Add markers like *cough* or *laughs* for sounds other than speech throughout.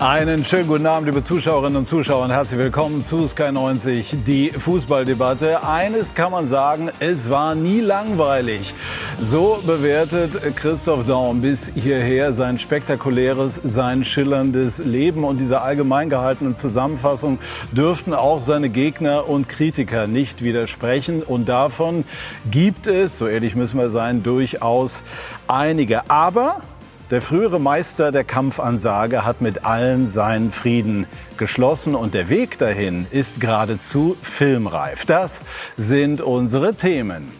Einen schönen guten Abend, liebe Zuschauerinnen und Zuschauer, und herzlich willkommen zu Sky 90, die Fußballdebatte. Eines kann man sagen, es war nie langweilig. So bewertet Christoph Daum bis hierher sein spektakuläres, sein schillerndes Leben. Und dieser allgemein gehaltenen Zusammenfassung dürften auch seine Gegner und Kritiker nicht widersprechen. Und davon gibt es, so ehrlich müssen wir sein, durchaus einige. Aber der frühere Meister der Kampfansage hat mit allen seinen Frieden geschlossen und der Weg dahin ist geradezu filmreif. Das sind unsere Themen.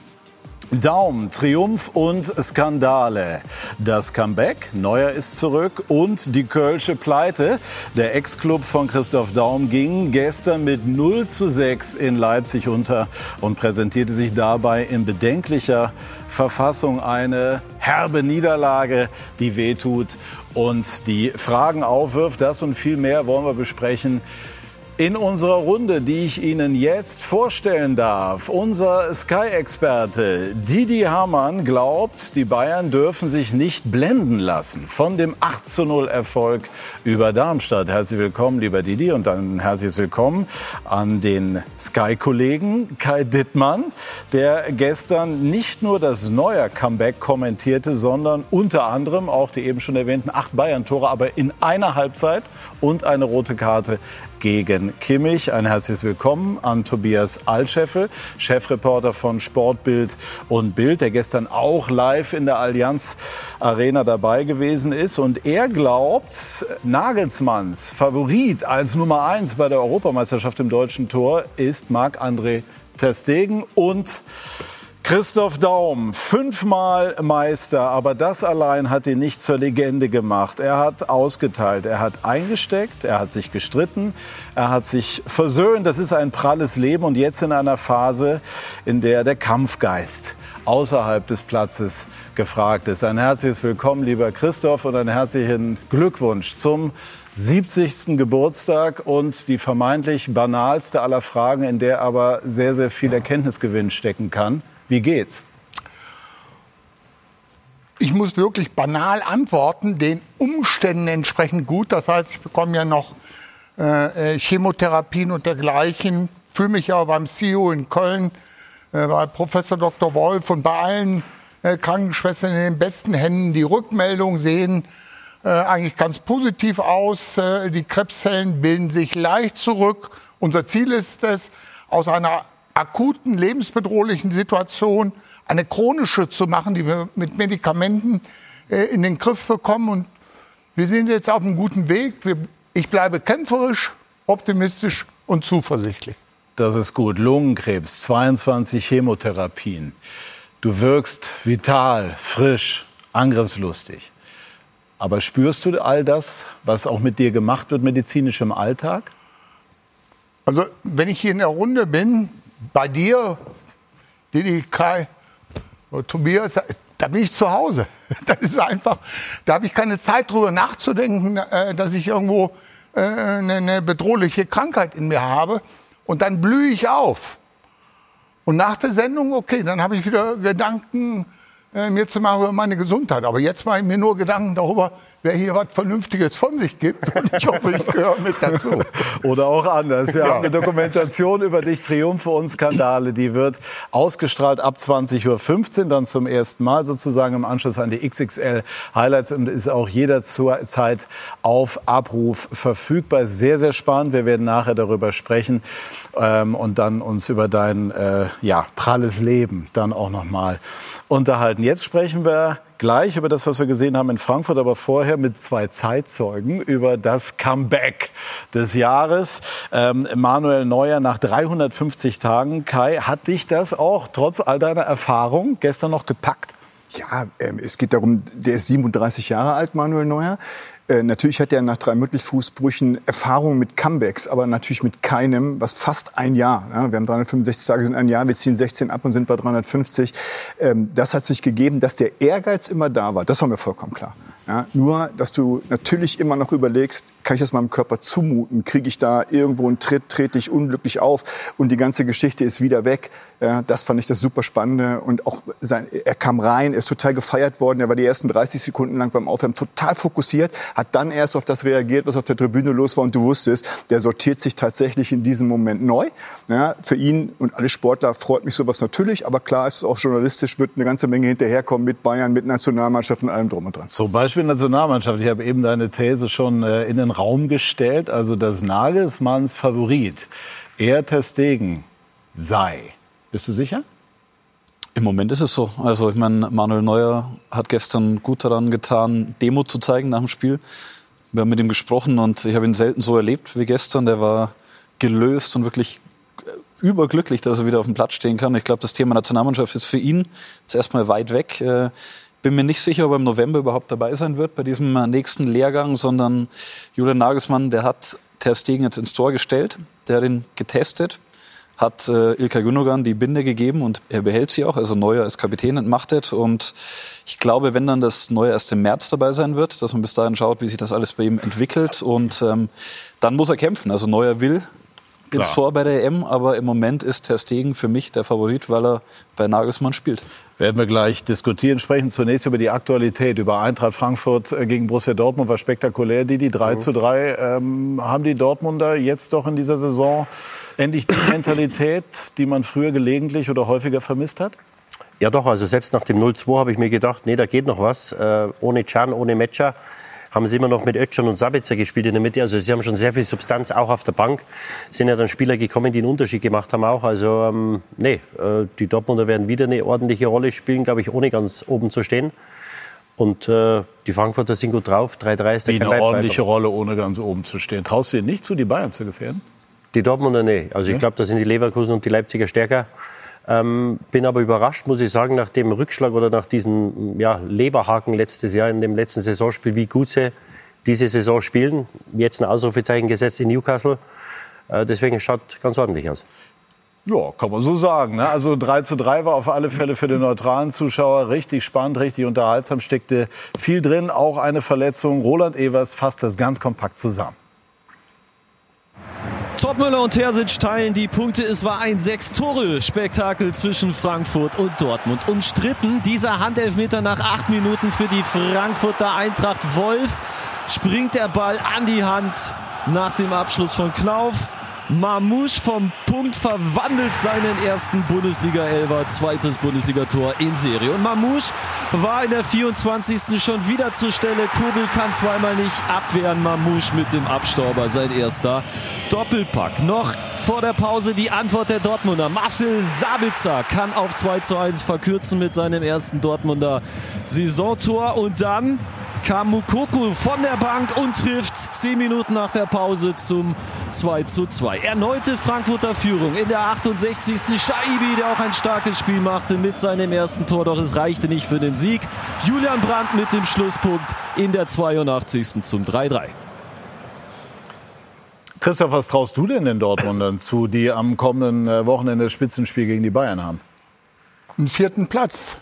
Daum, Triumph und Skandale. Das Comeback, Neuer ist zurück und die Kölsche Pleite. Der Ex-Club von Christoph Daum ging gestern mit 0 zu 6 in Leipzig unter und präsentierte sich dabei in bedenklicher Verfassung eine herbe Niederlage, die wehtut und die Fragen aufwirft. Das und viel mehr wollen wir besprechen in unserer Runde, die ich Ihnen jetzt vorstellen darf. Unser Sky-Experte Didi Hamann glaubt, die Bayern dürfen sich nicht blenden lassen von dem 8 zu 0 Erfolg über Darmstadt. Herzlich willkommen, lieber Didi, und dann herzliches Willkommen an den Sky-Kollegen Kai Dittmann, der gestern nicht nur das neue Comeback kommentierte, sondern unter anderem auch die eben schon erwähnten acht Bayern-Tore, aber in einer Halbzeit und eine rote Karte gegen Kimmich. Ein herzliches Willkommen an Tobias Altscheffel, Chefreporter von Sportbild und Bild, der gestern auch live in der Allianz Arena dabei gewesen ist. Und er glaubt, Nagelsmanns Favorit als Nummer eins bei der Europameisterschaft im deutschen Tor ist Marc-André Ter Stegen und Christoph Daum, fünfmal Meister, aber das allein hat ihn nicht zur Legende gemacht. Er hat ausgeteilt, er hat eingesteckt, er hat sich gestritten, er hat sich versöhnt. Das ist ein pralles Leben und jetzt in einer Phase, in der der Kampfgeist außerhalb des Platzes gefragt ist. Ein herzliches Willkommen, lieber Christoph, und einen herzlichen Glückwunsch zum 70. Geburtstag und die vermeintlich banalste aller Fragen, in der aber sehr, sehr viel Erkenntnisgewinn stecken kann. Wie geht's? Ich muss wirklich banal antworten, den Umständen entsprechend gut. Das heißt, ich bekomme ja noch äh, äh Chemotherapien und dergleichen. Fühle mich ja beim CEO in Köln, äh, bei Professor Dr. Wolf und bei allen äh, Krankenschwestern in den besten Händen. Die Rückmeldungen sehen äh, eigentlich ganz positiv aus. Äh, die Krebszellen bilden sich leicht zurück. Unser Ziel ist es, aus einer akuten, lebensbedrohlichen Situation eine chronische zu machen, die wir mit Medikamenten äh, in den Griff bekommen. Und wir sind jetzt auf einem guten Weg. Wir, ich bleibe kämpferisch, optimistisch und zuversichtlich. Das ist gut. Lungenkrebs, 22 Chemotherapien. Du wirkst vital, frisch, angriffslustig. Aber spürst du all das, was auch mit dir gemacht wird medizinisch im Alltag? Also wenn ich hier in der Runde bin, bei dir, Didi, Kai, Tobias, da bin ich zu Hause. *laughs* Das ist einfach, da habe ich keine Zeit drüber nachzudenken, äh, dass ich irgendwo äh, eine bedrohliche Krankheit in mir habe. Und dann blühe ich auf. Und nach der Sendung, okay, dann habe ich wieder Gedanken, äh, mir zu machen über meine Gesundheit. Aber jetzt mache ich mir nur Gedanken darüber, wer hier was Vernünftiges von sich gibt. Und ich hoffe, ich gehöre mit dazu. *laughs* Oder auch anders. Wir ja. haben eine Dokumentation über dich, Triumphe und Skandale. Die wird ausgestrahlt ab 20.15 Uhr, dann zum ersten Mal sozusagen im Anschluss an die XXL Highlights und ist auch jederzeit auf Abruf verfügbar. Sehr, sehr spannend. Wir werden nachher darüber sprechen ähm, und dann uns über dein äh, ja, pralles Leben dann auch nochmal unterhalten. Jetzt sprechen wir gleich über das, was wir gesehen haben in Frankfurt, aber vorher mit zwei Zeitzeugen über das Comeback des Jahres. Ähm, Manuel Neuer nach 350 Tagen. Kai, hat dich das auch trotz all deiner Erfahrung gestern noch gepackt? Ja, ähm, es geht darum, der ist 37 Jahre alt, Manuel Neuer. Äh, natürlich hat er nach drei Mittelfußbrüchen Erfahrung mit Comebacks, aber natürlich mit keinem, was fast ein Jahr. Ja, wir haben 365 Tage sind ein Jahr, wir ziehen 16 ab und sind bei 350. Ähm, das hat sich gegeben, dass der Ehrgeiz immer da war. Das war mir vollkommen klar. Ja, nur, dass du natürlich immer noch überlegst, kann ich das meinem Körper zumuten? Kriege ich da irgendwo einen Tritt, trete ich unglücklich auf und die ganze Geschichte ist wieder weg. Ja, das fand ich das super Spannende und auch sein, er kam rein, ist total gefeiert worden. Er war die ersten 30 Sekunden lang beim Aufwärmen total fokussiert, hat dann erst auf das reagiert, was auf der Tribüne los war und du wusstest, der sortiert sich tatsächlich in diesem Moment neu. Ja, für ihn und alle Sportler freut mich sowas natürlich, aber klar ist es auch journalistisch, wird eine ganze Menge hinterherkommen mit Bayern, mit Nationalmannschaft und allem drum und dran. So, Beispiel Nationalmannschaft. Ich habe eben deine These schon äh, in den Raum gestellt. Also, dass Nagelsmanns Favorit eher Testegen sei. Bist du sicher? Im Moment ist es so. Also ich meine, Manuel Neuer hat gestern gut daran getan, Demo zu zeigen nach dem Spiel. Wir haben mit ihm gesprochen und ich habe ihn selten so erlebt wie gestern. Der war gelöst und wirklich überglücklich, dass er wieder auf dem Platz stehen kann. Ich glaube, das Thema Nationalmannschaft ist für ihn jetzt erstmal weit weg. Äh, bin mir nicht sicher, ob er im November überhaupt dabei sein wird bei diesem nächsten Lehrgang, sondern Julian Nagelsmann, der hat Ter Stegen jetzt ins Tor gestellt, der hat ihn getestet, hat äh, Ilkay Gündogan die Binde gegeben und er behält sie auch. Also Neuer ist Kapitän entmachtet und ich glaube, wenn dann das Neuer erst im März dabei sein wird, dass man bis dahin schaut, wie sich das alles bei ihm entwickelt und ähm, dann muss er kämpfen. Also Neuer will ins Klar. Tor bei der EM, aber im Moment ist Ter Stegen für mich der Favorit, weil er bei Nagelsmann spielt. Werden wir gleich diskutieren. Sprechen zunächst über die Aktualität, über Eintracht Frankfurt äh, gegen Borussia Dortmund. War spektakulär, die, die 3 mhm. zu 3. Ähm, haben die Dortmunder jetzt doch in dieser Saison endlich die Mentalität, die man früher gelegentlich oder häufiger vermisst hat? Ja doch, also selbst nach dem 0-2 habe ich mir gedacht, nee, da geht noch was. Äh, ohne Can, ohne Matcher haben sie immer noch mit Ötschern und Sabitzer gespielt in der Mitte. Also sie haben schon sehr viel Substanz auch auf der Bank. Sind ja dann Spieler gekommen, die einen Unterschied gemacht haben auch. Also ähm, nee, äh, die Dortmunder werden wieder eine ordentliche Rolle spielen, glaube ich, ohne ganz oben zu stehen. Und äh, die Frankfurter sind gut drauf. 3-3 ist der Wie eine ordentliche Rolle, ohne ganz oben zu stehen. Traust du dir nicht zu, die Bayern zu gefährden? Die Dortmunder, nee. Also ich glaube, da sind die Leverkusen und die Leipziger stärker. Ähm, bin aber überrascht, muss ich sagen, nach dem Rückschlag oder nach diesem ja, Leberhaken letztes Jahr in dem letzten Saisonspiel, wie gut sie diese Saison spielen. Jetzt ein Ausrufezeichen gesetzt in Newcastle. Äh, deswegen schaut ganz ordentlich aus. Ja, kann man so sagen. Ne? Also 3 zu 3 war auf alle Fälle für den neutralen Zuschauer richtig spannend, richtig unterhaltsam, steckte viel drin, auch eine Verletzung. Roland Evers fasst das ganz kompakt zusammen. Topmüller und Terzic teilen die Punkte. Es war ein Sechs-Tore-Spektakel zwischen Frankfurt und Dortmund. Umstritten dieser Handelfmeter nach acht Minuten für die Frankfurter Eintracht. Wolf springt der Ball an die Hand nach dem Abschluss von Knauf. Mamouche vom Punkt verwandelt seinen ersten Bundesliga-Elfer, zweites Bundesligator in Serie. Und Mamouche war in der 24. schon wieder zur Stelle. Kobel kann zweimal nicht abwehren. Mamouche mit dem Abstauber, sein erster Doppelpack. Noch vor der Pause die Antwort der Dortmunder. Marcel Sabitzer kann auf 2 zu 1 verkürzen mit seinem ersten Dortmunder Saisontor. Und dann kam Mukoko von der Bank und trifft zehn Minuten nach der Pause zum 2 zu 2. Erneute Frankfurter Führung in der 68. Shaibi, der auch ein starkes Spiel machte mit seinem ersten Tor, doch es reichte nicht für den Sieg. Julian Brandt mit dem Schlusspunkt in der 82. zum 3-3. Christoph, was traust du denn den Dortmundern zu, die am kommenden äh, Wochenende das Spitzenspiel gegen die Bayern haben? Einen vierten Platz.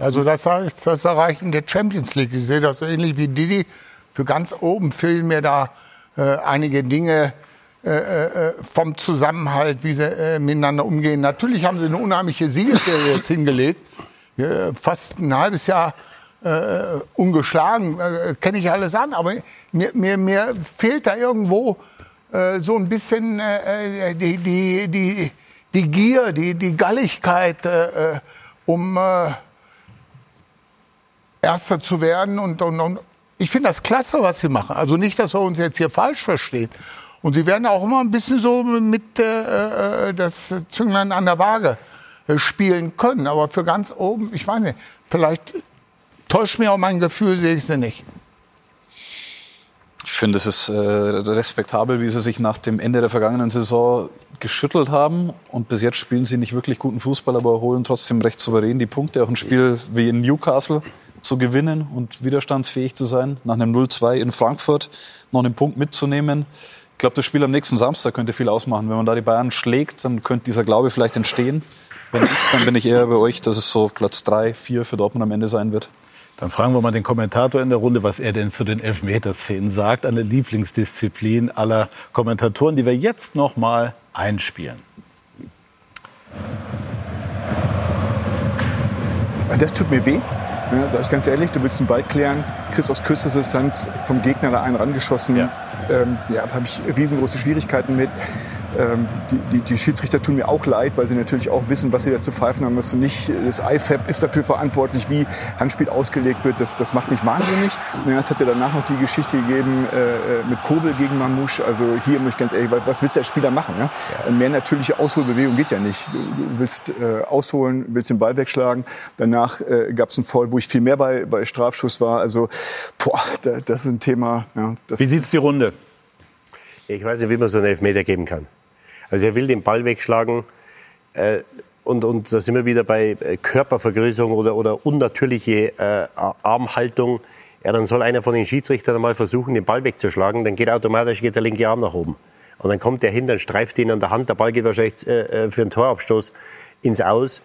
Also das heißt, das Erreichen der Champions League. Ich sehe das so ähnlich wie Didi. Für ganz oben fehlen mir da äh, einige Dinge äh, äh, vom Zusammenhalt, wie sie äh, miteinander umgehen. Natürlich haben sie eine unheimliche Siegesserie jetzt hingelegt. fast ein halbes Jahr äh, ungeschlagen, äh, kenne ich alles an. Aber mir, mir, mir fehlt da irgendwo äh, so ein bisschen äh, die, die, die, die Gier, die, die Galligkeit, äh, um äh, Erster zu werden. Und, und, und ich finde das klasse, was sie machen. Also nicht, dass wir uns jetzt hier falsch verstehen. Und sie werden auch immer ein bisschen so mit äh, äh das Zünglein an der Waage äh, spielen können. Aber für ganz oben, ich weiß nicht, vielleicht täuscht mir auch mein Gefühl, sehe ich sie nicht. Ich finde, es ist äh, respektabel, wie sie sich nach dem Ende der vergangenen Saison geschüttelt haben. Und bis jetzt spielen sie nicht wirklich guten Fußball, aber holen trotzdem recht souverän die Punkte. Auch ein Spiel wie in Newcastle zu gewinnen und widerstandsfähig zu sein. Nach einem 0-2 in Frankfurt noch einen Punkt mitzunehmen. Ich glaube, das Spiel am nächsten Samstag könnte viel ausmachen. Wenn man da die Bayern schlägt, dann könnte dieser Glaube vielleicht entstehen. Wenn nicht, dann bin ich eher bei euch, dass es so Platz 3, 4 für Dortmund am Ende sein wird. Dann fragen wir mal den Kommentator in der Runde, was er denn zu den Elfmeterszenen sagt. Eine Lieblingsdisziplin aller Kommentatoren, die wir jetzt noch mal einspielen. Das tut mir weh. Ja, sag ich ganz ehrlich, du willst einen Ball klären, kriegst aus Küstendistanz vom Gegner da einen rangeschossen. Ja, ähm, ja habe ich riesengroße Schwierigkeiten mit. Ähm, die, die, die, Schiedsrichter tun mir auch leid, weil sie natürlich auch wissen, was sie da zu pfeifen haben. Was nicht. Das IFAB ist dafür verantwortlich, wie Handspiel ausgelegt wird. Das, das macht mich wahnsinnig. Ja, es hat ja danach noch die Geschichte gegeben äh, mit Kobel gegen Mamouche. Also hier muss ich ganz ehrlich, was willst du als Spieler machen? Ja? ja. Mehr natürliche Ausholbewegung geht ja nicht. Du, du willst äh, ausholen, willst den Ball wegschlagen. Danach äh, gab es einen Fall, wo ich viel mehr bei, bei Strafschuss war. Also boah, da, das ist ein Thema. Ja, wie sieht's die Runde? Ich weiß nicht, wie man so einen Elfmeter geben kann. Also er will den Ball wegschlagen. Äh, und, und da sind wir wieder bei äh, Körpervergrößerung oder, oder unnatürliche äh, Armhaltung. Ja, dann soll einer von den Schiedsrichtern mal versuchen, den Ball wegzuschlagen. Dann geht automatisch geht der linke Arm nach oben. Und dann kommt der hin, dann streift ihn an der Hand. Der Ball geht wahrscheinlich äh, äh, für einen Torabstoß ins Aus.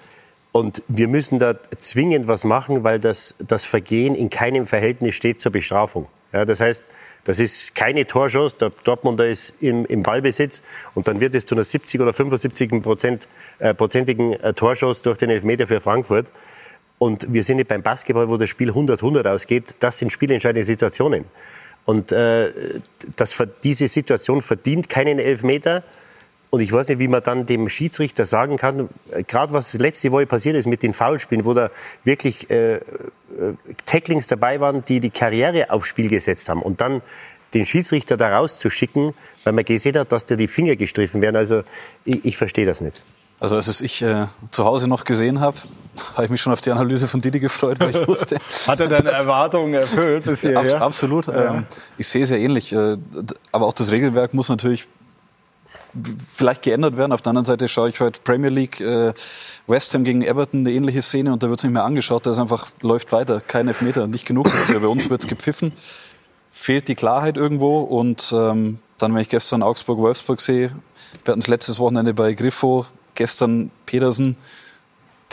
Und wir müssen da zwingend was machen, weil das, das Vergehen in keinem Verhältnis steht zur Bestrafung. Ja, das heißt, das ist keine Torchance. Der Dortmunder ist im, im Ballbesitz und dann wird es zu einer 70 oder 75 Prozent, äh, prozentigen äh, Torchance durch den Elfmeter für Frankfurt. Und wir sind nicht beim Basketball, wo das Spiel 100-100 ausgeht. Das sind spielentscheidende Situationen. Und äh, das, diese Situation verdient keinen Elfmeter. Und ich weiß nicht, wie man dann dem Schiedsrichter sagen kann, äh, gerade was letzte Woche passiert ist mit den Foulspielen, wo da wirklich äh, äh, Tacklings dabei waren, die die Karriere aufs Spiel gesetzt haben. Und dann den Schiedsrichter da rauszuschicken, weil man gesehen hat, dass dir die Finger gestriffen werden. Also ich, ich verstehe das nicht. Also als ich äh, zu Hause noch gesehen habe, *laughs* habe ich mich schon auf die Analyse von Didi gefreut, weil ich *laughs* wusste. Hat er deine *laughs* Erwartungen erfüllt bis hierher? Absolut. Ja. Ähm, ich sehe es ja ähnlich. Äh, aber auch das Regelwerk muss natürlich vielleicht geändert werden. Auf der anderen Seite schaue ich heute Premier League, äh, West Ham gegen Everton, eine ähnliche Szene und da wird es nicht mehr angeschaut, da ist einfach, läuft weiter, kein Elfmeter, nicht genug. Also bei uns wird es gepfiffen, fehlt die Klarheit irgendwo und ähm, dann, wenn ich gestern Augsburg-Wolfsburg sehe, wir hatten es letztes Wochenende bei Griffo, gestern Pedersen,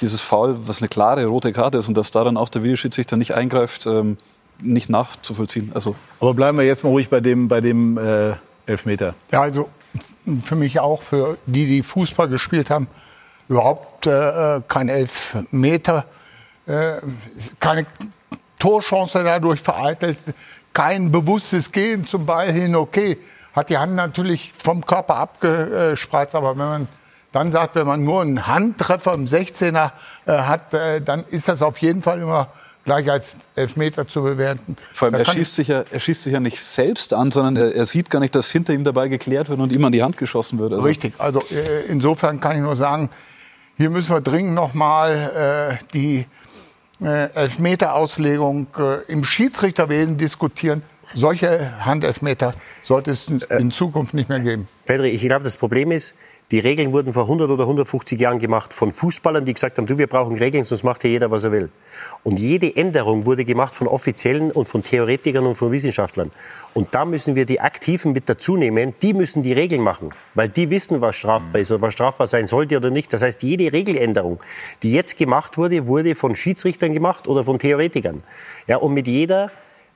dieses Foul, was eine klare rote Karte ist und dass da dann auch der Videoschiedsrichter nicht eingreift, ähm, nicht nachzuvollziehen. Also. Aber bleiben wir jetzt mal ruhig bei dem, bei dem äh, Elfmeter. Ja, also für mich auch, für die, die Fußball gespielt haben, überhaupt äh, kein Elfmeter, äh, keine Torchance dadurch vereitelt, kein bewusstes Gehen zum Ball hin, okay, hat die Hand natürlich vom Körper abgespreizt, aber wenn man dann sagt, wenn man nur einen Handtreffer im 16er äh, hat, äh, dann ist das auf jeden Fall immer gleich als Elfmeter zu bewerten. Vor allem, er schießt, sich ja, er schießt sich ja nicht selbst an, sondern er, er, sieht gar nicht, dass hinter ihm dabei geklärt wird und ihm an die Hand geschossen wird. Also Richtig, also äh, insofern kann ich nur sagen, hier müssen wir dringend nochmal äh, die äh, Elfmeterauslegung äh, im Schiedsrichterwesen diskutieren. Solche Handelfmeter sollte es in, in Zukunft nicht mehr geben. Pedri, ich glaube, das Problem ist, die Regeln wurden vor 100 oder 150 Jahren gemacht von Fußballern, die gesagt haben, du, wir brauchen Regeln, sonst macht hier jeder, was er will. Und jede Änderung wurde gemacht von Offiziellen und von Theoretikern und von Wissenschaftlern. Und da müssen wir die Aktiven mit dazu nehmen. Die müssen die Regeln machen, weil die wissen, was strafbar ist oder was strafbar sein sollte oder nicht. Das heißt, jede Regeländerung, die jetzt gemacht wurde, wurde von Schiedsrichtern gemacht oder von Theoretikern. Ja, und mit jeder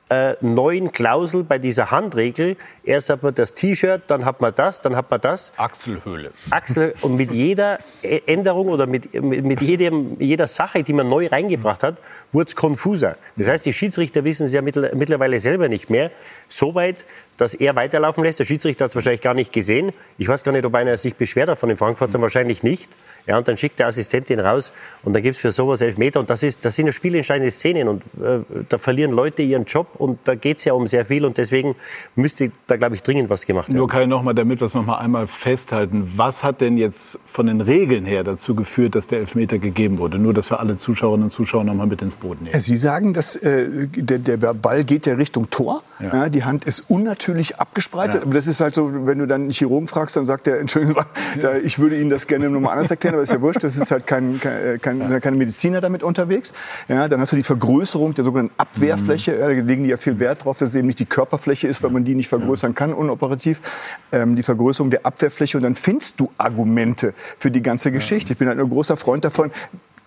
äh, neuen Klausel bei dieser Handregel. Erst hat man das T-Shirt, dann hat man das, dann hat man das. Achselhöhle. Achsel und mit jeder Änderung oder mit, mit jedem, jeder Sache, die man neu reingebracht hat, wurde es konfuser. Das heißt, die Schiedsrichter wissen es ja mittlerweile selber nicht mehr. Soweit, dass er weiterlaufen lässt. Der Schiedsrichter hat es wahrscheinlich gar nicht gesehen. Ich weiß gar nicht, ob einer sich beschwert hat von den Frankfurtern. Wahrscheinlich nicht. Ja, und dann schickt der Assistentin raus und dann gibt es für sowas Elfmeter. Und das, ist, das sind ja spielentscheidende Szenen. Und äh, da verlieren Leute ihren Job und da geht es ja um sehr viel. Und deswegen müsste da, glaube ich, dringend was gemacht werden. Nur kann ich noch mal, damit wir es noch mal einmal festhalten. Was hat denn jetzt von den Regeln her dazu geführt, dass der Elfmeter gegeben wurde? Nur, dass wir alle Zuschauerinnen und Zuschauer noch mal mit ins Boot nehmen. Sie sagen, dass äh, der, der, Ball geht ja Richtung Tor. Ja. Ja, die Hand ist unnatürlich abgespreizt. Ja. Aber das ist halt so, wenn du dann einen Chirurgen fragst, dann sagt er, *laughs* Entschuldigung, da, ich würde Ihnen das gerne nochmal anders erklären, aber ist ja wurscht. Das ist halt kein, kein, kein, sind keine Mediziner damit unterwegs. Ja, dann hast du die Vergrößerung der sogenannten Abwehrfläche. Mhm. Ja, da legen die ja viel Wert drauf, dass es eben nicht die Körperfläche ist, weil man die nicht vergrößern kann, unoperativ. Ähm, die Vergrößerung der Abwehrfläche. Und dann findest du Argumente für die ganze Geschichte. Ich bin halt ein großer Freund davon,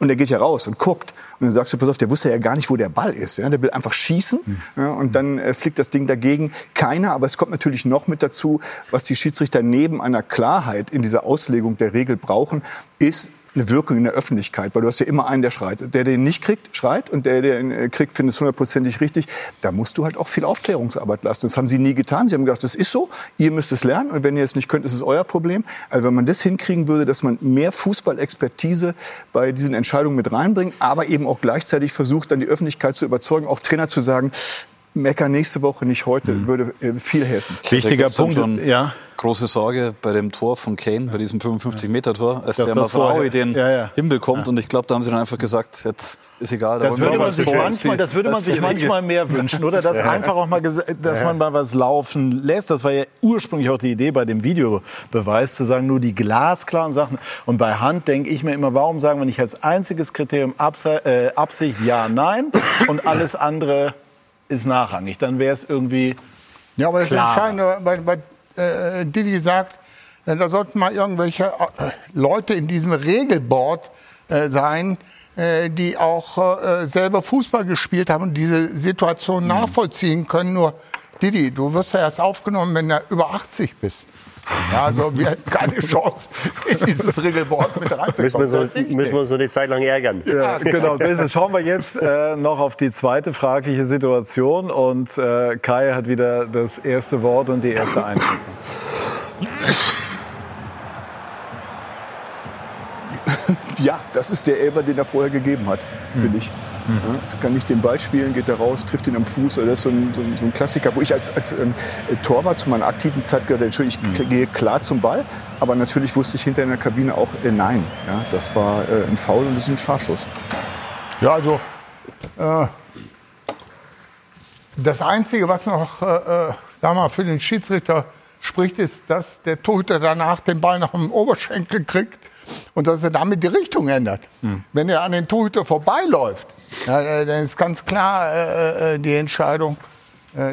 Und der geht ja raus und guckt. Und dann sagst du, pass auf, der wusste ja gar nicht, wo der Ball ist. Ja? Der will einfach schießen. Ja? Und dann äh, fliegt das Ding dagegen. Keiner. Aber es kommt natürlich noch mit dazu, was die Schiedsrichter neben einer Klarheit in dieser Auslegung der Regel brauchen, ist eine Wirkung in der Öffentlichkeit, weil du hast ja immer einen, der schreit. Der, der den nicht kriegt, schreit und der, der ihn äh, kriegt, findet es hundertprozentig richtig. Da musst du halt auch viel Aufklärungsarbeit leisten. Das haben sie nie getan. Sie haben gesagt, das ist so, ihr müsst es lernen und wenn ihr es nicht könnt, ist es euer Problem. Also wenn man das hinkriegen würde, dass man mehr Fußballexpertise bei diesen Entscheidungen mit reinbringt, aber eben auch gleichzeitig versucht, dann die Öffentlichkeit zu überzeugen, auch Trainer zu sagen, Mecker nächste Woche, nicht heute, mhm. würde äh, viel helfen. Wichtiger Punkt, ja große Sorge bei dem Tor von Kane, bei diesem 55-Meter-Tor, als das der Masraoui den ja, ja. hinbekommt. Ja. Und ich glaube, da haben sie dann einfach gesagt, jetzt ist egal. Da das, würde man sich manchmal, das würde man sich manchmal mehr wünschen, oder? Dass *laughs* einfach auch mal, dass man mal was laufen lässt. Das war ja ursprünglich auch die Idee bei dem Videobeweis, zu sagen, nur die glasklaren Sachen. Und bei Hand denke ich mir immer, warum sagen wir nicht als einziges Kriterium äh, Absicht ja, nein und alles andere ist nachrangig. Dann wäre es irgendwie ja, aber das klarer. Entscheidende bei, bei äh, Didi sagt, äh, da sollten mal irgendwelche äh, Leute in diesem Regelboard äh, sein, äh, die auch äh, selber Fußball gespielt haben und diese Situation mhm. nachvollziehen können. Nur, Didi, du wirst ja erst aufgenommen, wenn du über 80 bist. Ja, also wir hätten keine Chance, in dieses Regelboard mit reinzukommen. Müssen wir, uns, müssen wir uns noch eine Zeit lang ärgern. Ja, genau, so ist es. Schauen wir jetzt äh, noch auf die zweite fragliche Situation. Und äh, Kai hat wieder das erste Wort und die erste Einschätzung. Ja, das ist der Elber, den er vorher gegeben hat, finde ich. Mhm. Kann nicht den Ball spielen, geht da raus, trifft ihn am Fuß. Also das ist so ein, so ein, so ein Klassiker, wo ich als, als ähm, Torwart zu meiner aktiven Zeit gehört Entschuldigung, ich mhm. gehe klar zum Ball, aber natürlich wusste ich hinter in der Kabine auch äh, nein. Ja, das war äh, ein Foul und das ist ein Strafstoß. Ja, also äh, das Einzige, was noch, äh, äh sag mal, für den Schiedsrichter spricht, ist, dass der Torhüter danach den Ball nach dem Oberschenkel kriegt und dass er damit die Richtung ändert. Mhm. Wenn er an den Torhüter vorbeiläuft, ja, äh, dann ist ganz klar äh, äh, die Entscheidung, äh,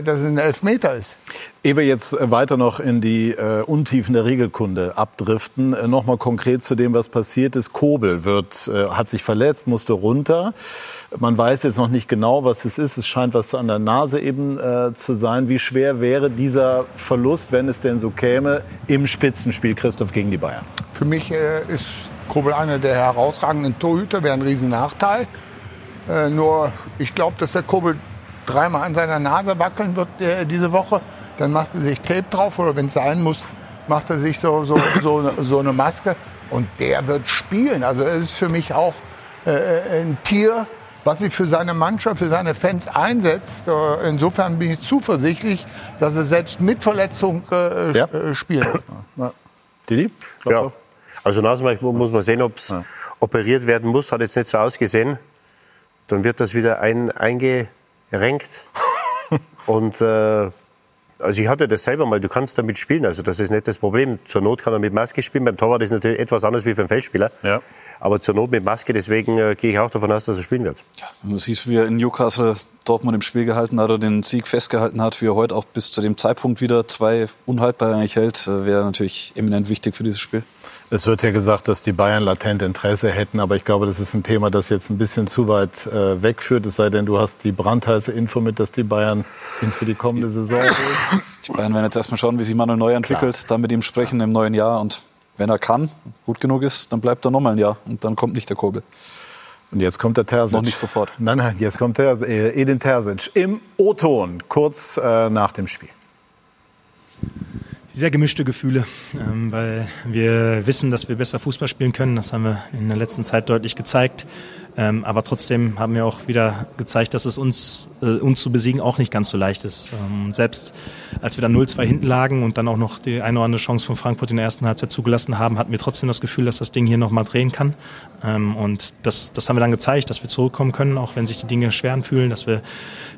dass es ein Elfmeter ist. Ehe wir jetzt weiter noch in die äh, Untiefen der Regelkunde abdriften, äh, nochmal konkret zu dem, was passiert ist. Kobel wird, äh, hat sich verletzt, musste runter. Man weiß jetzt noch nicht genau, was es ist. Es scheint was an der Nase eben äh, zu sein. Wie schwer wäre dieser Verlust, wenn es denn so käme, im Spitzenspiel Christoph gegen die Bayern? Für mich äh, ist Kobel einer der herausragenden Torhüter, wäre ein Riesennachteil. Äh, nur ich glaube, dass der Kobel dreimal an seiner Nase wackeln wird äh, diese Woche. Dann macht er sich Tape drauf oder wenn es sein muss, macht er sich so, so, so, so eine Maske. Und der wird spielen. Also es ist für mich auch äh, ein Tier, was sich für seine Mannschaft, für seine Fans einsetzt. Äh, insofern bin ich zuversichtlich, dass er selbst mit Verletzung äh, ja. Äh, spielt. Ja. Didi? Ja. Also Nasenbein muss man sehen, ob es ja. operiert werden muss. Hat jetzt nicht so ausgesehen dann wird das wieder ein, eingerenkt. *laughs* und äh, also ich hatte das selber mal, du kannst damit spielen, also das ist nicht das Problem. Zur Not kann er mit Maske spielen, beim Torwart ist es natürlich etwas anders wie für einen Feldspieler. Ja. Aber zur Not mit Maske, deswegen äh, gehe ich auch davon aus, dass er spielen wird. Ja, du siehst, wie er in Newcastle Dortmund im Spiel gehalten hat oder den Sieg festgehalten hat, wie er heute auch bis zu dem Zeitpunkt wieder zwei unhaltbar eigentlich hält, äh, wäre natürlich eminent wichtig für dieses Spiel. Es wird ja gesagt, dass die Bayern latent Interesse hätten, aber ich glaube, das ist ein Thema, das jetzt ein bisschen zu weit äh, wegführt. Es sei denn, du hast die brandheiße Info mit, dass die Bayern ihn für die kommende Saison holen. Die Bayern werden jetzt erstmal schauen, wie sich Manuel neu entwickelt, Klar. dann mit ihm sprechen im neuen Jahr und wenn er kann, gut genug ist, dann bleibt er nochmal ein Jahr und dann kommt nicht der Kobel. Und jetzt kommt der Terzic. Noch nicht sofort. Nein, nein, jetzt kommt der äh, Edin Terzic im O-Ton, kurz äh, nach dem Spiel sehr gemischte Gefühle, ähm, weil wir wissen, dass wir besser Fußball spielen können. Das haben wir in der letzten Zeit deutlich gezeigt. Ähm, aber trotzdem haben wir auch wieder gezeigt, dass es uns, äh, uns zu besiegen auch nicht ganz so leicht ist. Ähm, selbst als wir dann 0-2 hinten lagen und dann auch noch die eine oder andere Chance von Frankfurt in der ersten Halbzeit zugelassen haben, hatten wir trotzdem das Gefühl, dass das Ding hier nochmal drehen kann. Ähm, und das, das haben wir dann gezeigt, dass wir zurückkommen können, auch wenn sich die Dinge schwer anfühlen, dass wir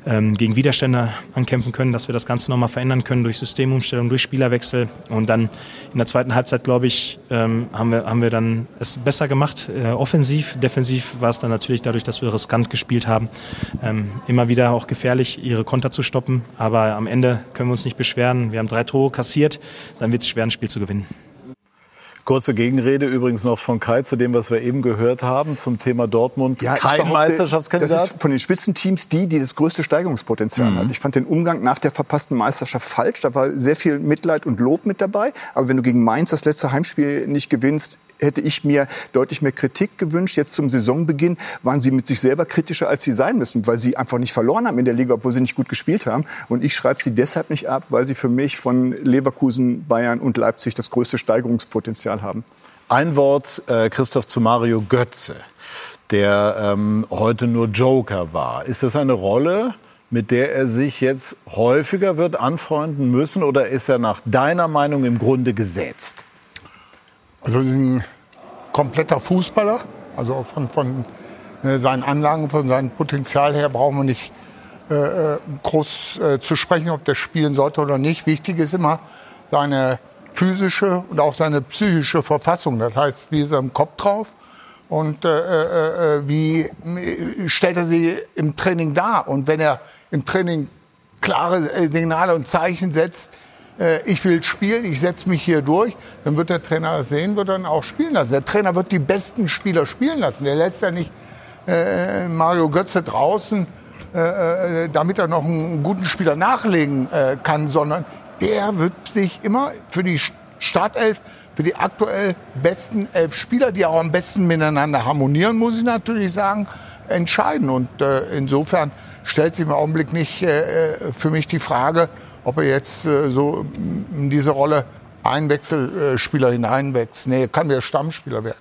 ähm, gegen Widerstände ankämpfen können, dass wir das Ganze nochmal verändern können durch Systemumstellung, durch Spielerwechsel. Und dann in der zweiten Halbzeit, glaube ich, ähm, haben, wir, haben wir dann es besser gemacht. Äh, offensiv, defensiv war es dann natürlich dadurch, dass wir riskant gespielt haben, ähm, immer wieder auch gefährlich, ihre Konter zu stoppen. Aber am Ende können wir uns nicht beschweren. Wir haben drei Tore kassiert, dann wird es schwer, ein Spiel zu gewinnen. Kurze Gegenrede übrigens noch von Kai zu dem, was wir eben gehört haben zum Thema Dortmund. Ja, Kein behaupte, Meisterschaftskandidat. Das ist von den Spitzenteams die, die das größte Steigerungspotenzial Mhm. hat. Ich fand den Umgang nach der verpassten Meisterschaft falsch. Da war sehr viel Mitleid und Lob mit dabei. Aber wenn du gegen Mainz das letzte Heimspiel nicht gewinnst, hätte ich mir deutlich mehr Kritik gewünscht. Jetzt zum Saisonbeginn waren sie mit sich selber kritischer, als sie sein müssen, weil sie einfach nicht verloren haben in der Liga, obwohl sie nicht gut gespielt haben. Und ich schreibe sie deshalb nicht ab, weil sie für mich von Leverkusen, Bayern und Leipzig das größte Steigerungspotenzial haben. Ein Wort, äh, Christoph, zu Mario Götze, der ähm, heute nur Joker war. Ist das eine Rolle, mit der er sich jetzt häufiger wird anfreunden müssen oder ist er nach deiner Meinung im Grunde gesetzt? Also ein kompletter Fußballer. Also von, von äh, seinen Anlagen, von seinem Potenzial her brauchen wir nicht äh, äh, groß äh, zu sprechen, ob der spielen sollte oder nicht. Wichtig ist immer seine physische und auch seine psychische Verfassung. Das heißt, wie ist er im Kopf drauf und äh, äh, äh, wie stellt er sie im Training dar? Und wenn er im Training klare Signale und Zeichen setzt, äh, ich will spielen, ich setze mich hier durch, dann wird der Trainer das sehen, wird dann auch spielen lassen. Der Trainer wird die besten Spieler spielen lassen. Der lässt ja nicht äh, Mario Götze draußen, äh, äh, damit er noch einen guten Spieler nachlegen äh, kann, sondern der wird sich immer für die Startelf, für die aktuell besten elf Spieler, die auch am besten miteinander harmonieren, muss ich natürlich sagen, entscheiden. Und äh, insofern stellt sich im Augenblick nicht äh, für mich die Frage, ob er jetzt äh, so in diese Rolle Einwechselspieler hineinwächst. Nee, kann der Stammspieler werden.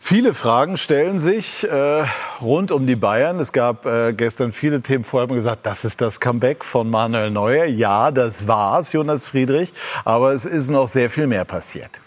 Viele Fragen stellen sich äh, rund um die Bayern. Es gab äh, gestern viele Themen. Vorher haben wir gesagt, das ist das Comeback von Manuel Neuer. Ja, das war's, Jonas Friedrich. Aber es ist noch sehr viel mehr passiert.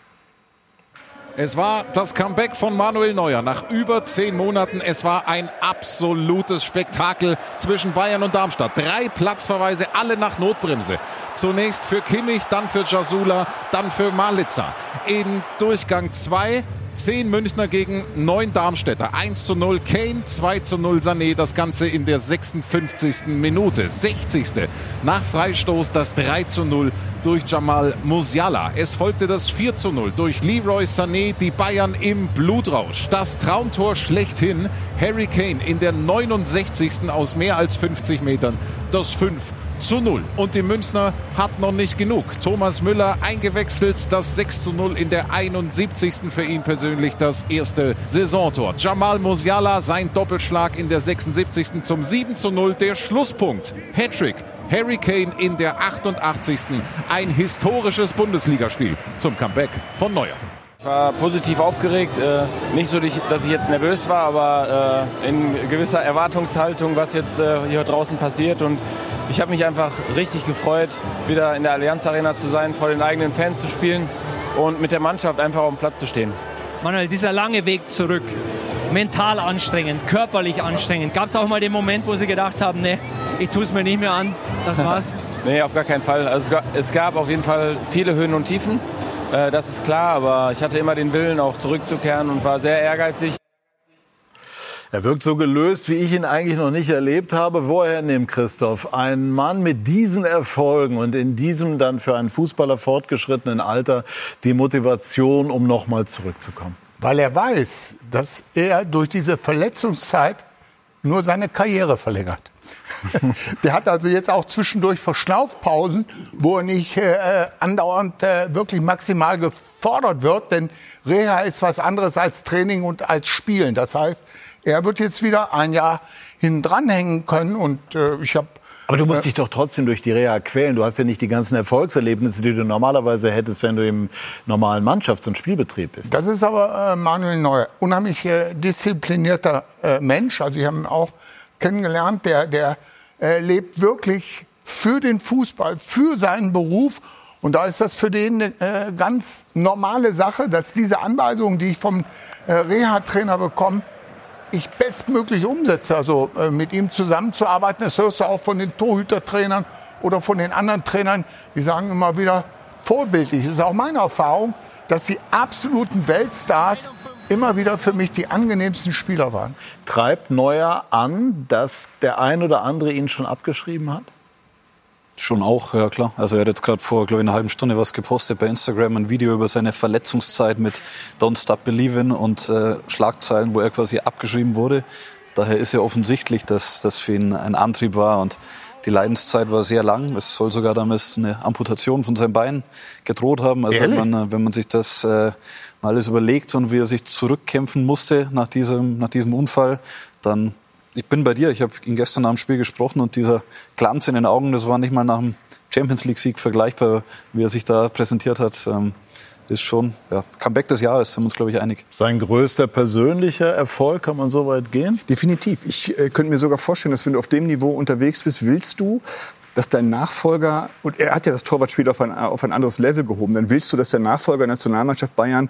Es war das Comeback von Manuel Neuer nach über zehn Monaten. Es war ein absolutes Spektakel zwischen Bayern und Darmstadt. Drei Platzverweise, alle nach Notbremse. Zunächst für Kimmich, dann für Jasula, dann für Malitza. In Durchgang zwei Zehn Münchner gegen neun Darmstädter. 1 zu 0 Kane, 2 zu 0 Sané. Das Ganze in der 56. Minute. 60. Nach Freistoß das 3 zu 0 durch Jamal Musiala. Es folgte das 4 zu 0 durch Leroy Sané. Die Bayern im Blutrausch. Das Traumtor schlechthin. Harry Kane in der 69. aus mehr als 50 Metern. Das 5 zu 0. Und die Münchner hat noch nicht genug. Thomas Müller eingewechselt, das 6 zu 0 in der 71. für ihn persönlich das erste Saisontor. Jamal Musiala sein Doppelschlag in der 76. zum 7 zu 0, der Schlusspunkt. Hattrick. Harry Kane in der 88. Ein historisches Bundesligaspiel zum Comeback von Neuer. Ich war positiv aufgeregt. Äh, nicht so, dass ich jetzt nervös war, aber äh, in gewisser Erwartungshaltung, was jetzt äh, hier draußen passiert. Und ich habe mich einfach richtig gefreut, wieder in der Allianz Arena zu sein, vor den eigenen Fans zu spielen und mit der Mannschaft einfach auf dem Platz zu stehen. Manuel, dieser lange Weg zurück, mental anstrengend, körperlich anstrengend. Gab es auch mal den Moment, wo Sie gedacht haben, nee, ich tue es mir nicht mehr an, das war's? *laughs* nee, auf gar keinen Fall. Also es gab auf jeden Fall viele Höhen und Tiefen. Das ist klar, aber ich hatte immer den Willen, auch zurückzukehren und war sehr ehrgeizig. Er wirkt so gelöst, wie ich ihn eigentlich noch nicht erlebt habe. Woher nimmt Christoph ein Mann mit diesen Erfolgen und in diesem dann für einen Fußballer fortgeschrittenen Alter die Motivation, um nochmal zurückzukommen? Weil er weiß, dass er durch diese Verletzungszeit nur seine Karriere verlängert. *laughs* Der hat also jetzt auch zwischendurch Verschnaufpausen, wo er nicht äh, andauernd äh, wirklich maximal gefordert wird, denn Reha ist was anderes als Training und als Spielen. Das heißt, er wird jetzt wieder ein Jahr hinten dranhängen können und äh, ich habe aber du musst dich doch trotzdem durch die Reha quälen. Du hast ja nicht die ganzen Erfolgserlebnisse, die du normalerweise hättest, wenn du im normalen Mannschafts- und Spielbetrieb bist. Das ist aber äh, Manuel Neuer. Unheimlich äh, disziplinierter äh, Mensch. Also ich habe ihn auch kennengelernt. Der, der äh, lebt wirklich für den Fußball, für seinen Beruf. Und da ist das für den eine äh, ganz normale Sache, dass diese Anweisungen, die ich vom äh, Reha-Trainer bekomme, ich bestmöglich umsetze. Also äh, mit ihm zusammenzuarbeiten, das hörst du auch von den Torhütertrainern oder von den anderen Trainern, die sagen immer wieder vorbildlich. Das ist auch meine Erfahrung, dass die absoluten Weltstars immer wieder für mich die angenehmsten Spieler waren. Treibt Neuer an, dass der ein oder andere ihn schon abgeschrieben hat? Schon auch, ja klar. Also er hat jetzt gerade vor, glaube ich, einer halben Stunde was gepostet bei Instagram, ein Video über seine Verletzungszeit mit Don't Stop Believing und äh, Schlagzeilen, wo er quasi abgeschrieben wurde. Daher ist ja offensichtlich, dass das für ihn ein Antrieb war und die Leidenszeit war sehr lang. Es soll sogar damals eine Amputation von seinem Bein gedroht haben. Also wenn man, wenn man sich das äh, mal alles überlegt und wie er sich zurückkämpfen musste nach diesem, nach diesem Unfall, dann ich bin bei dir. Ich habe ihn gestern dem Spiel gesprochen und dieser Glanz in den Augen, das war nicht mal nach dem Champions League Sieg vergleichbar, wie er sich da präsentiert hat. Ähm, ist schon ja, Comeback des Jahres, sind wir uns, glaube ich, einig. Sein größter persönlicher Erfolg, kann man so weit gehen? Definitiv. Ich äh, könnte mir sogar vorstellen, dass wenn du auf dem Niveau unterwegs bist, willst du dass dein Nachfolger, und er hat ja das Torwartspiel auf ein, auf ein anderes Level gehoben, dann willst du, dass der Nachfolger der Nationalmannschaft Bayern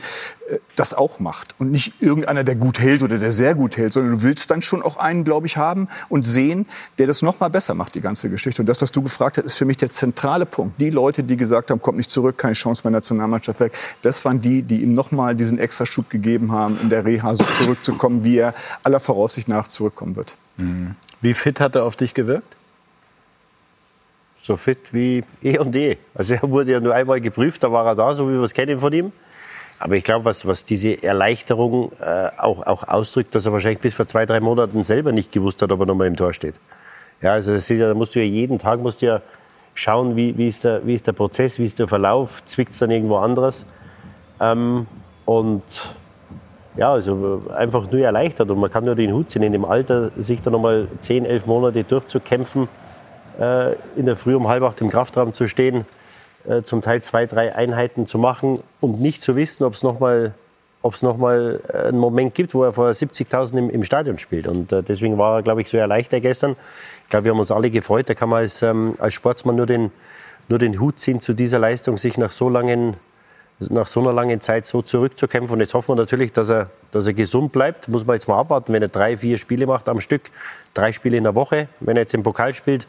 äh, das auch macht. Und nicht irgendeiner, der gut hält oder der sehr gut hält, sondern du willst dann schon auch einen, glaube ich, haben und sehen, der das noch mal besser macht, die ganze Geschichte. Und das, was du gefragt hast, ist für mich der zentrale Punkt. Die Leute, die gesagt haben, kommt nicht zurück, keine Chance der Nationalmannschaft weg, das waren die, die ihm noch mal diesen extra Schub gegeben haben, in der Reha so zurückzukommen, wie er aller Voraussicht nach zurückkommen wird. Mhm. Wie fit hat er auf dich gewirkt? So fit wie eh und je. Also er wurde ja nur einmal geprüft, da war er da, so wie wir es kennen von ihm. Aber ich glaube, was, was diese Erleichterung äh, auch, auch ausdrückt, dass er wahrscheinlich bis vor zwei, drei Monaten selber nicht gewusst hat, ob er nochmal im Tor steht. Ja, also das ist ja, da musst du ja jeden Tag musst du ja schauen, wie, wie, ist der, wie ist der Prozess, wie ist der Verlauf, zwickt es dann irgendwo anderes. Ähm, und ja, also einfach nur erleichtert. Und man kann nur den Hut ziehen, in dem Alter sich da nochmal zehn, elf Monate durchzukämpfen äh, in der Früh um halb acht im Kraftraum zu stehen, äh, zum Teil zwei, drei Einheiten zu machen und nicht zu wissen, ob es nochmal ob es nochmal äh, einen Moment gibt, wo er vor 70.000 im, im, Stadion spielt. Und äh, deswegen war er, glaube ich, so erleichtert gestern. Ich glaube, wir haben uns alle gefreut. Da kann man als, ähm, als Sportsmann nur den, nur den Hut ziehen zu dieser Leistung, sich nach so langen nach so einer langen Zeit so zurückzukämpfen. Und jetzt hoffen wir natürlich, dass er, dass er gesund bleibt. Muss man jetzt mal abwarten, wenn er drei, vier Spiele macht am Stück, drei Spiele in der Woche. Wenn er jetzt im Pokal spielt,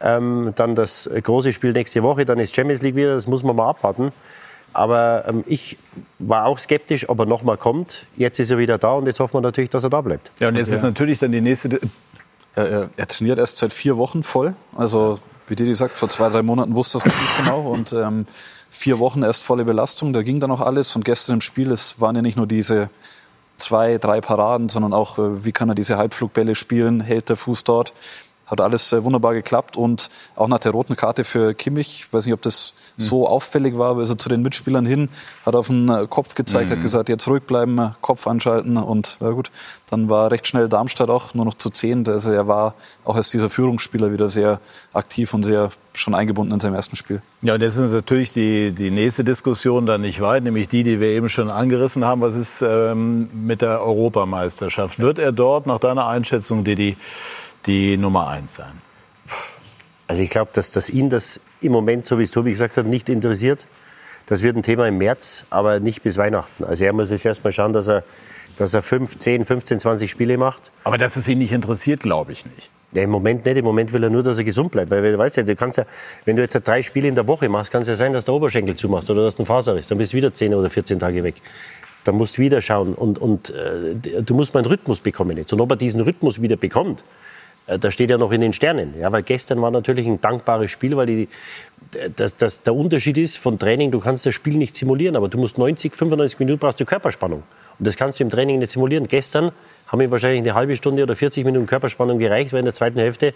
ähm, dann das große Spiel nächste Woche, dann ist Champions League wieder. Das muss man mal abwarten. Aber ähm, ich war auch skeptisch, ob er noch mal kommt. Jetzt ist er wieder da und jetzt hoffen wir natürlich, dass er da bleibt. Ja, und jetzt ja. ist natürlich dann die nächste. Er, er, er, trainiert erst seit vier Wochen voll. Also, wie Didi sagt, vor zwei, drei Monaten wusste es nicht genau. Und ähm, vier Wochen erst volle Belastung, da ging dann auch alles. Und gestern im Spiel, es waren ja nicht nur diese zwei, drei Paraden, sondern auch, äh, wie kann er diese Halbflugbälle spielen, hält der Fuß dort. Hat alles äh, wunderbar geklappt und auch nach der roten Karte für Kimmich, weiß nicht, ob das mhm. so auffällig war, aber ist er zu den Mitspielern hin, hat auf den äh, Kopf gezeigt, mhm. hat gesagt, jetzt ruhig bleiben, Kopf anschalten und ja gut, dann war recht schnell Darmstadt auch nur noch zu zehn. Also er war auch als dieser Führungsspieler wieder sehr aktiv und sehr schon eingebunden in seinem ersten Spiel. Ja, und jetzt ist natürlich die, die nächste Diskussion dann nicht weit, nämlich die, die wir eben schon angerissen haben. Was ist ähm, mit der Europameisterschaft? Wird er dort nach deiner Einschätzung, Didi, die Nummer eins sein? Also ich glaube, dass, dass ihn das im Moment, so wie es Tobi gesagt hat, nicht interessiert. Das wird ein Thema im März, aber nicht bis Weihnachten. Also er muss jetzt erst mal schauen, dass er, dass er 5, 10, 15, 20 Spiele macht. Aber dass es ihn nicht interessiert, glaube ich nicht. Ja, Im Moment nicht. Im Moment will er nur, dass er gesund bleibt. Weil du weißt ja, du kannst ja, wenn du jetzt drei Spiele in der Woche machst, kann es ja sein, dass der Oberschenkel zumachst oder dass du ein Faser ist. Dann bist du wieder 10 oder 14 Tage weg. Dann musst du wieder schauen. Und, und äh, du musst mal einen Rhythmus bekommen jetzt. Und ob er diesen Rhythmus wieder bekommt, das steht ja noch in den Sternen. Ja, weil gestern war natürlich ein dankbares Spiel, weil die, das, das, der Unterschied ist von Training, du kannst das Spiel nicht simulieren, aber du musst 90, 95 Minuten brauchst du Körperspannung. Und das kannst du im Training nicht simulieren. Gestern haben mir wahrscheinlich eine halbe Stunde oder 40 Minuten Körperspannung gereicht, weil in der zweiten Hälfte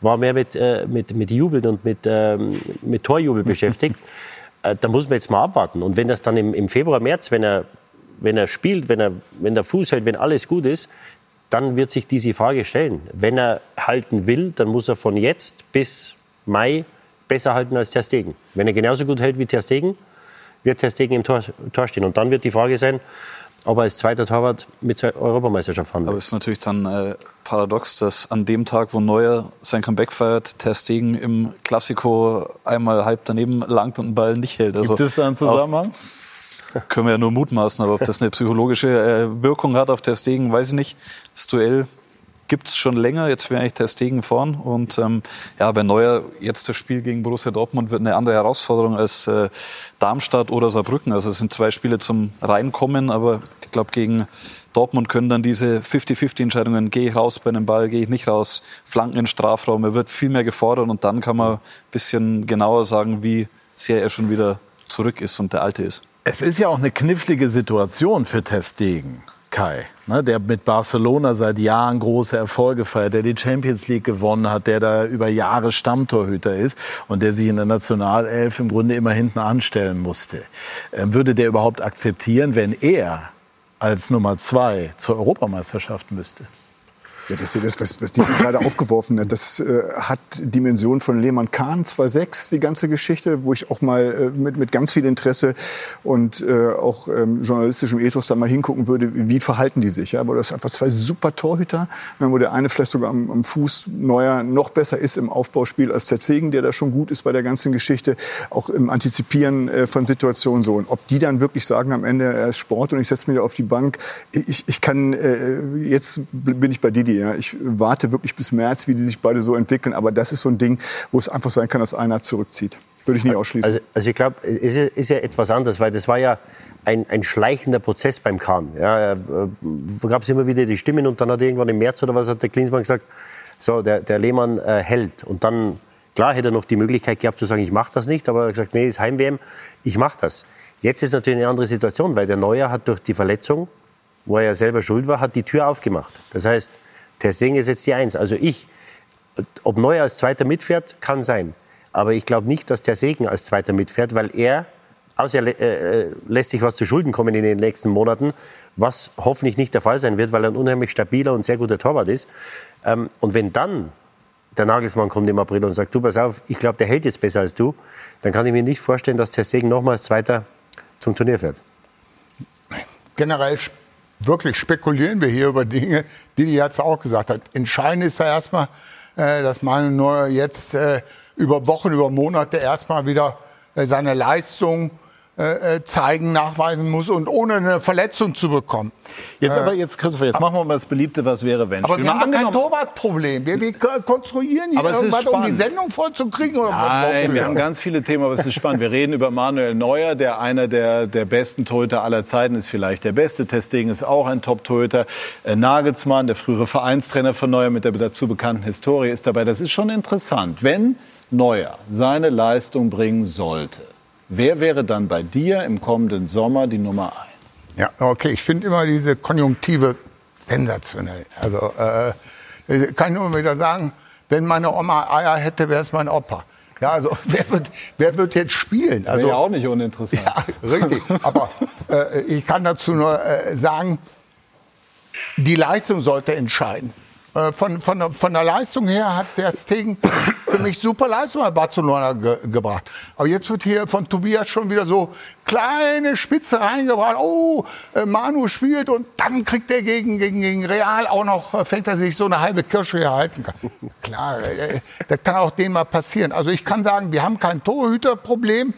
war mehr mit, äh, mit, mit Jubeln und mit, ähm, mit Torjubel beschäftigt. *laughs* Äh, da muss man jetzt mal abwarten. Und wenn das dann im, im Februar, März, wenn er, wenn er spielt, wenn, er, wenn der Fuß hält, wenn alles gut ist, dann wird sich diese Frage stellen. Wenn er halten will, dann muss er von jetzt bis Mai besser halten als Ter Stegen. Wenn er genauso gut hält wie Ter Stegen, wird Ter Stegen im Tor, Tor stehen. Und dann wird die Frage sein, ob er als zweiter Torwart mit der Europameisterschaft fahren will. Aber es ist natürlich dann äh, paradox, dass an dem Tag, wo Neuer sein Comeback feiert, Ter Stegen im Klassiko einmal halb daneben langt und einen Ball nicht hält. Also Gibt es da einen Zusammenhang? Können wir ja nur mutmaßen, aber ob das eine psychologische äh, Wirkung hat auf Ter Stegen, weiß ich nicht. Das Duell gibt es schon länger. Jetzt wäre eigentlich Ter Stegen vorn. Und ähm, ja, bei Neuer, jetzt das Spiel gegen Borussia Dortmund wird eine andere Herausforderung als äh, Darmstadt oder Saarbrücken. Also es sind zwei Spiele zum Reinkommen, aber Ich glaube, gegen Dortmund können dann diese 50-50-Entscheidungen, gehe ich raus bei einem Ball, gehe ich nicht raus, Flanken in Strafraum, er wird viel mehr gefordert und dann kann man ein bisschen genauer sagen, wie sehr er schon wieder zurück ist und der Alte ist. Es ist ja auch eine knifflige Situation für Testegen. Kai, ne, der mit Barcelona seit Jahren große Erfolge feiert, der die Champions League gewonnen hat, der da über Jahre Stammtorhüter ist und der sich in der Nationalelf im Grunde immer hinten anstellen musste. Ähm, würde der überhaupt akzeptieren, wenn er als Nummer zwei zur Europameisterschaft müsste? Ja, das ist das, was, was die gerade aufgeworfen hat. Das äh, hat Dimension von Lehmann Kahn 2.6, die ganze Geschichte, wo ich auch mal äh, mit, mit ganz viel Interesse und äh, auch ähm, journalistischem Ethos da mal hingucken würde, wie verhalten die sich. Ja? Aber das sind einfach zwei super Torhüter, wo der eine vielleicht sogar am, am Fuß neuer noch besser ist im Aufbauspiel als der Zegen, der da schon gut ist bei der ganzen Geschichte, auch im Antizipieren äh, von Situationen so. Und ob die dann wirklich sagen am Ende, er ist Sport und ich setze mich auf die Bank, ich, ich kann, äh, jetzt bin ich bei Didi, ja. Ich warte wirklich bis März, wie die sich beide so entwickeln. Aber das ist so ein Ding, wo es einfach sein kann, dass einer zurückzieht. Würde ich nicht ausschließen. Also, also ich glaube, es ist, ist ja etwas anderes, weil das war ja ein, ein schleichender Prozess beim Kahn. Ja, äh, gab es immer wieder die Stimmen und dann hat irgendwann im März oder was hat der Klinsmann gesagt, so, der, der Lehmann äh, hält. Und dann, klar, hätte er noch die Möglichkeit gehabt zu sagen, ich mache das nicht, aber er hat gesagt, nee, ist Heim-WM, ich mache das. Jetzt ist natürlich eine andere Situation, weil der Neuer hat durch die Verletzung, wo er ja selber schuld war, hat die Tür aufgemacht. Das heißt, Ter Stegen ist jetzt die Eins. Also ich, ob Neuer als Zweiter mitfährt, kann sein. Aber ich glaube nicht, dass Ter Segen als Zweiter mitfährt, weil er, außer er äh, lässt sich was zu Schulden kommen in den nächsten Monaten, was hoffentlich nicht der Fall sein wird, weil er ein unheimlich stabiler und sehr guter Torwart ist. Ähm, und wenn dann der Nagelsmann kommt im April und sagt, du pass auf, ich glaube, der hält jetzt besser als du, dann kann ich mir nicht vorstellen, dass Ter Stegen nochmals Zweiter zum Turnier fährt. Generell wirklich spekulieren wir hier über Dinge, die die jetzt auch gesagt hat. Entscheidend ist ja erstmal, äh, dass man nur jetzt äh, über Wochen, über Monate erstmal wieder äh, seine Leistung zeigen, nachweisen muss und ohne eine Verletzung zu bekommen. Jetzt aber, jetzt Christopher, jetzt machen wir mal das beliebte Was wäre, wenn. Aber wir haben kein Torwartproblem. Wir, wir konstruieren hier aber irgendwas, um die Sendung vollzukriegen. Oder Nein, wir haben ganz viele Themen, aber es ist spannend. Wir reden über Manuel Neuer, der einer der, der besten Torhüter aller Zeiten ist, vielleicht der beste. Testegen ist auch ein Top-Torhüter. Äh, Nagelsmann, der frühere Vereinstrainer von Neuer mit der dazu bekannten Historie, ist dabei. Das ist schon interessant. Wenn Neuer seine Leistung bringen sollte, Wer wäre dann bei dir im kommenden Sommer die Nummer eins? Ja, okay. Ich finde immer diese Konjunktive sensationell. Also äh, kann ich nur wieder sagen, wenn meine Oma Eier hätte, wäre es mein Opa. Ja, also *laughs* wer wird, wer wird jetzt spielen? Also wäre ja auch nicht uninteressant. *laughs* Ja, richtig. Aber äh, ich kann dazu nur äh, sagen, die Leistung sollte entscheiden. Äh, von, von, von der Leistung her hat der Stegen für mich super Leistung bei Barcelona ge gebracht. Aber jetzt wird hier von Tobias schon wieder so kleine Spitze reingebracht. Oh, äh, Manu spielt und dann kriegt er gegen, gegen, gegen Real auch noch, äh, fängt er sich so eine halbe Kirsche hier halten kann. Klar, das kann auch denen mal passieren. Also ich kann sagen, wir haben kein Torhüterproblem.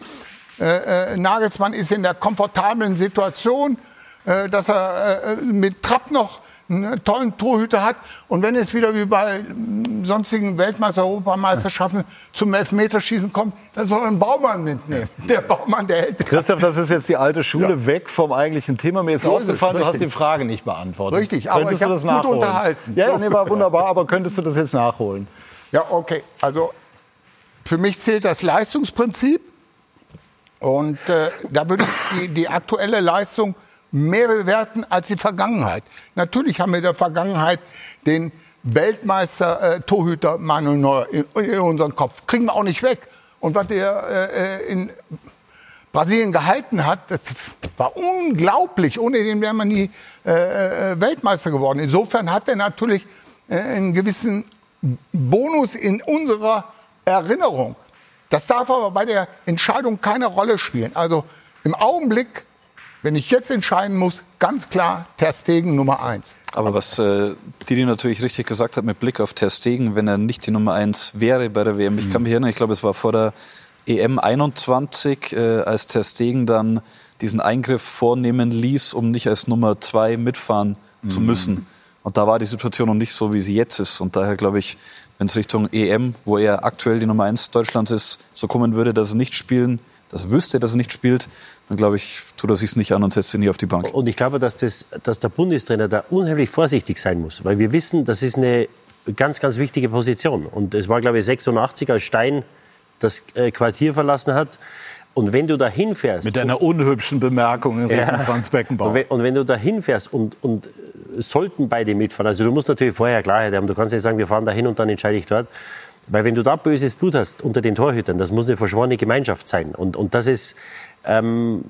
Nagelsmann ist in der komfortablen Situation, dass er mit Trapp noch einen tollen Torhüter hat. Und wenn es wieder wie bei sonstigen Weltmeister, Europameisterschaften zum Elfmeterschießen kommt, dann soll er einen Baumann mitnehmen. Der Baumann, der hält. Christoph, das ist jetzt die alte Schule, ja. weg vom eigentlichen Thema. Mir ist so aufgefallen, du hast die Frage nicht beantwortet. Richtig, aber könntest ich habe gut nachholen? unterhalten. Ja, nee, war wunderbar, aber könntest du das jetzt nachholen? Ja, okay. Also für mich zählt das Leistungsprinzip. Und äh, da würde ich die, die aktuelle Leistung mehr bewerten als die Vergangenheit. Natürlich haben wir in der Vergangenheit den Weltmeister-Torhüter äh, Manuel Neuer in, in unserem Kopf. Kriegen wir auch nicht weg. Und was er äh, in Brasilien gehalten hat, das war unglaublich. Ohne den wäre man nie äh, äh, Weltmeister geworden. Insofern hat er natürlich äh, einen gewissen Bonus in unserer Erinnerung. Das darf aber bei der Entscheidung keine Rolle spielen. Also im Augenblick wenn ich jetzt entscheiden muss, ganz klar Ter Stegen Nummer eins. Aber was äh, Didi natürlich richtig gesagt hat mit Blick auf Ter Stegen, wenn er nicht die Nummer eins wäre bei der WM. Ich kann mich erinnern, ich glaube, es war vor der EM 21, äh, als Ter Stegen dann diesen Eingriff vornehmen ließ, um nicht als Nummer zwei mitfahren mhm. zu müssen. Und da war die Situation noch nicht so, wie sie jetzt ist. Und daher glaube ich, wenn es Richtung EM, wo er aktuell die Nummer eins Deutschlands ist, so kommen würde, dass er nicht spielen dass er wüsste, dass er nicht spielt, dann glaube ich, tut er sich nicht an und setzt ihn nie auf die Bank. Und ich glaube, dass, das, dass der Bundestrainer da unheimlich vorsichtig sein muss, weil wir wissen, das ist eine ganz, ganz wichtige Position. Und es war, glaube ich, 86, als Stein das äh, Quartier verlassen hat. Und wenn du da hinfährst. Mit einer unhübschen Bemerkung in Richtung Ja. Franz Beckenbauer. Und wenn, und wenn du da hinfährst und, und äh, sollten beide mitfahren, also du musst natürlich vorher Klarheit haben, du kannst nicht sagen, wir fahren da hin und dann entscheide ich dort. Weil wenn du da böses Blut hast unter den Torhütern, das muss eine verschworene Gemeinschaft sein. Und, und das ist, ähm,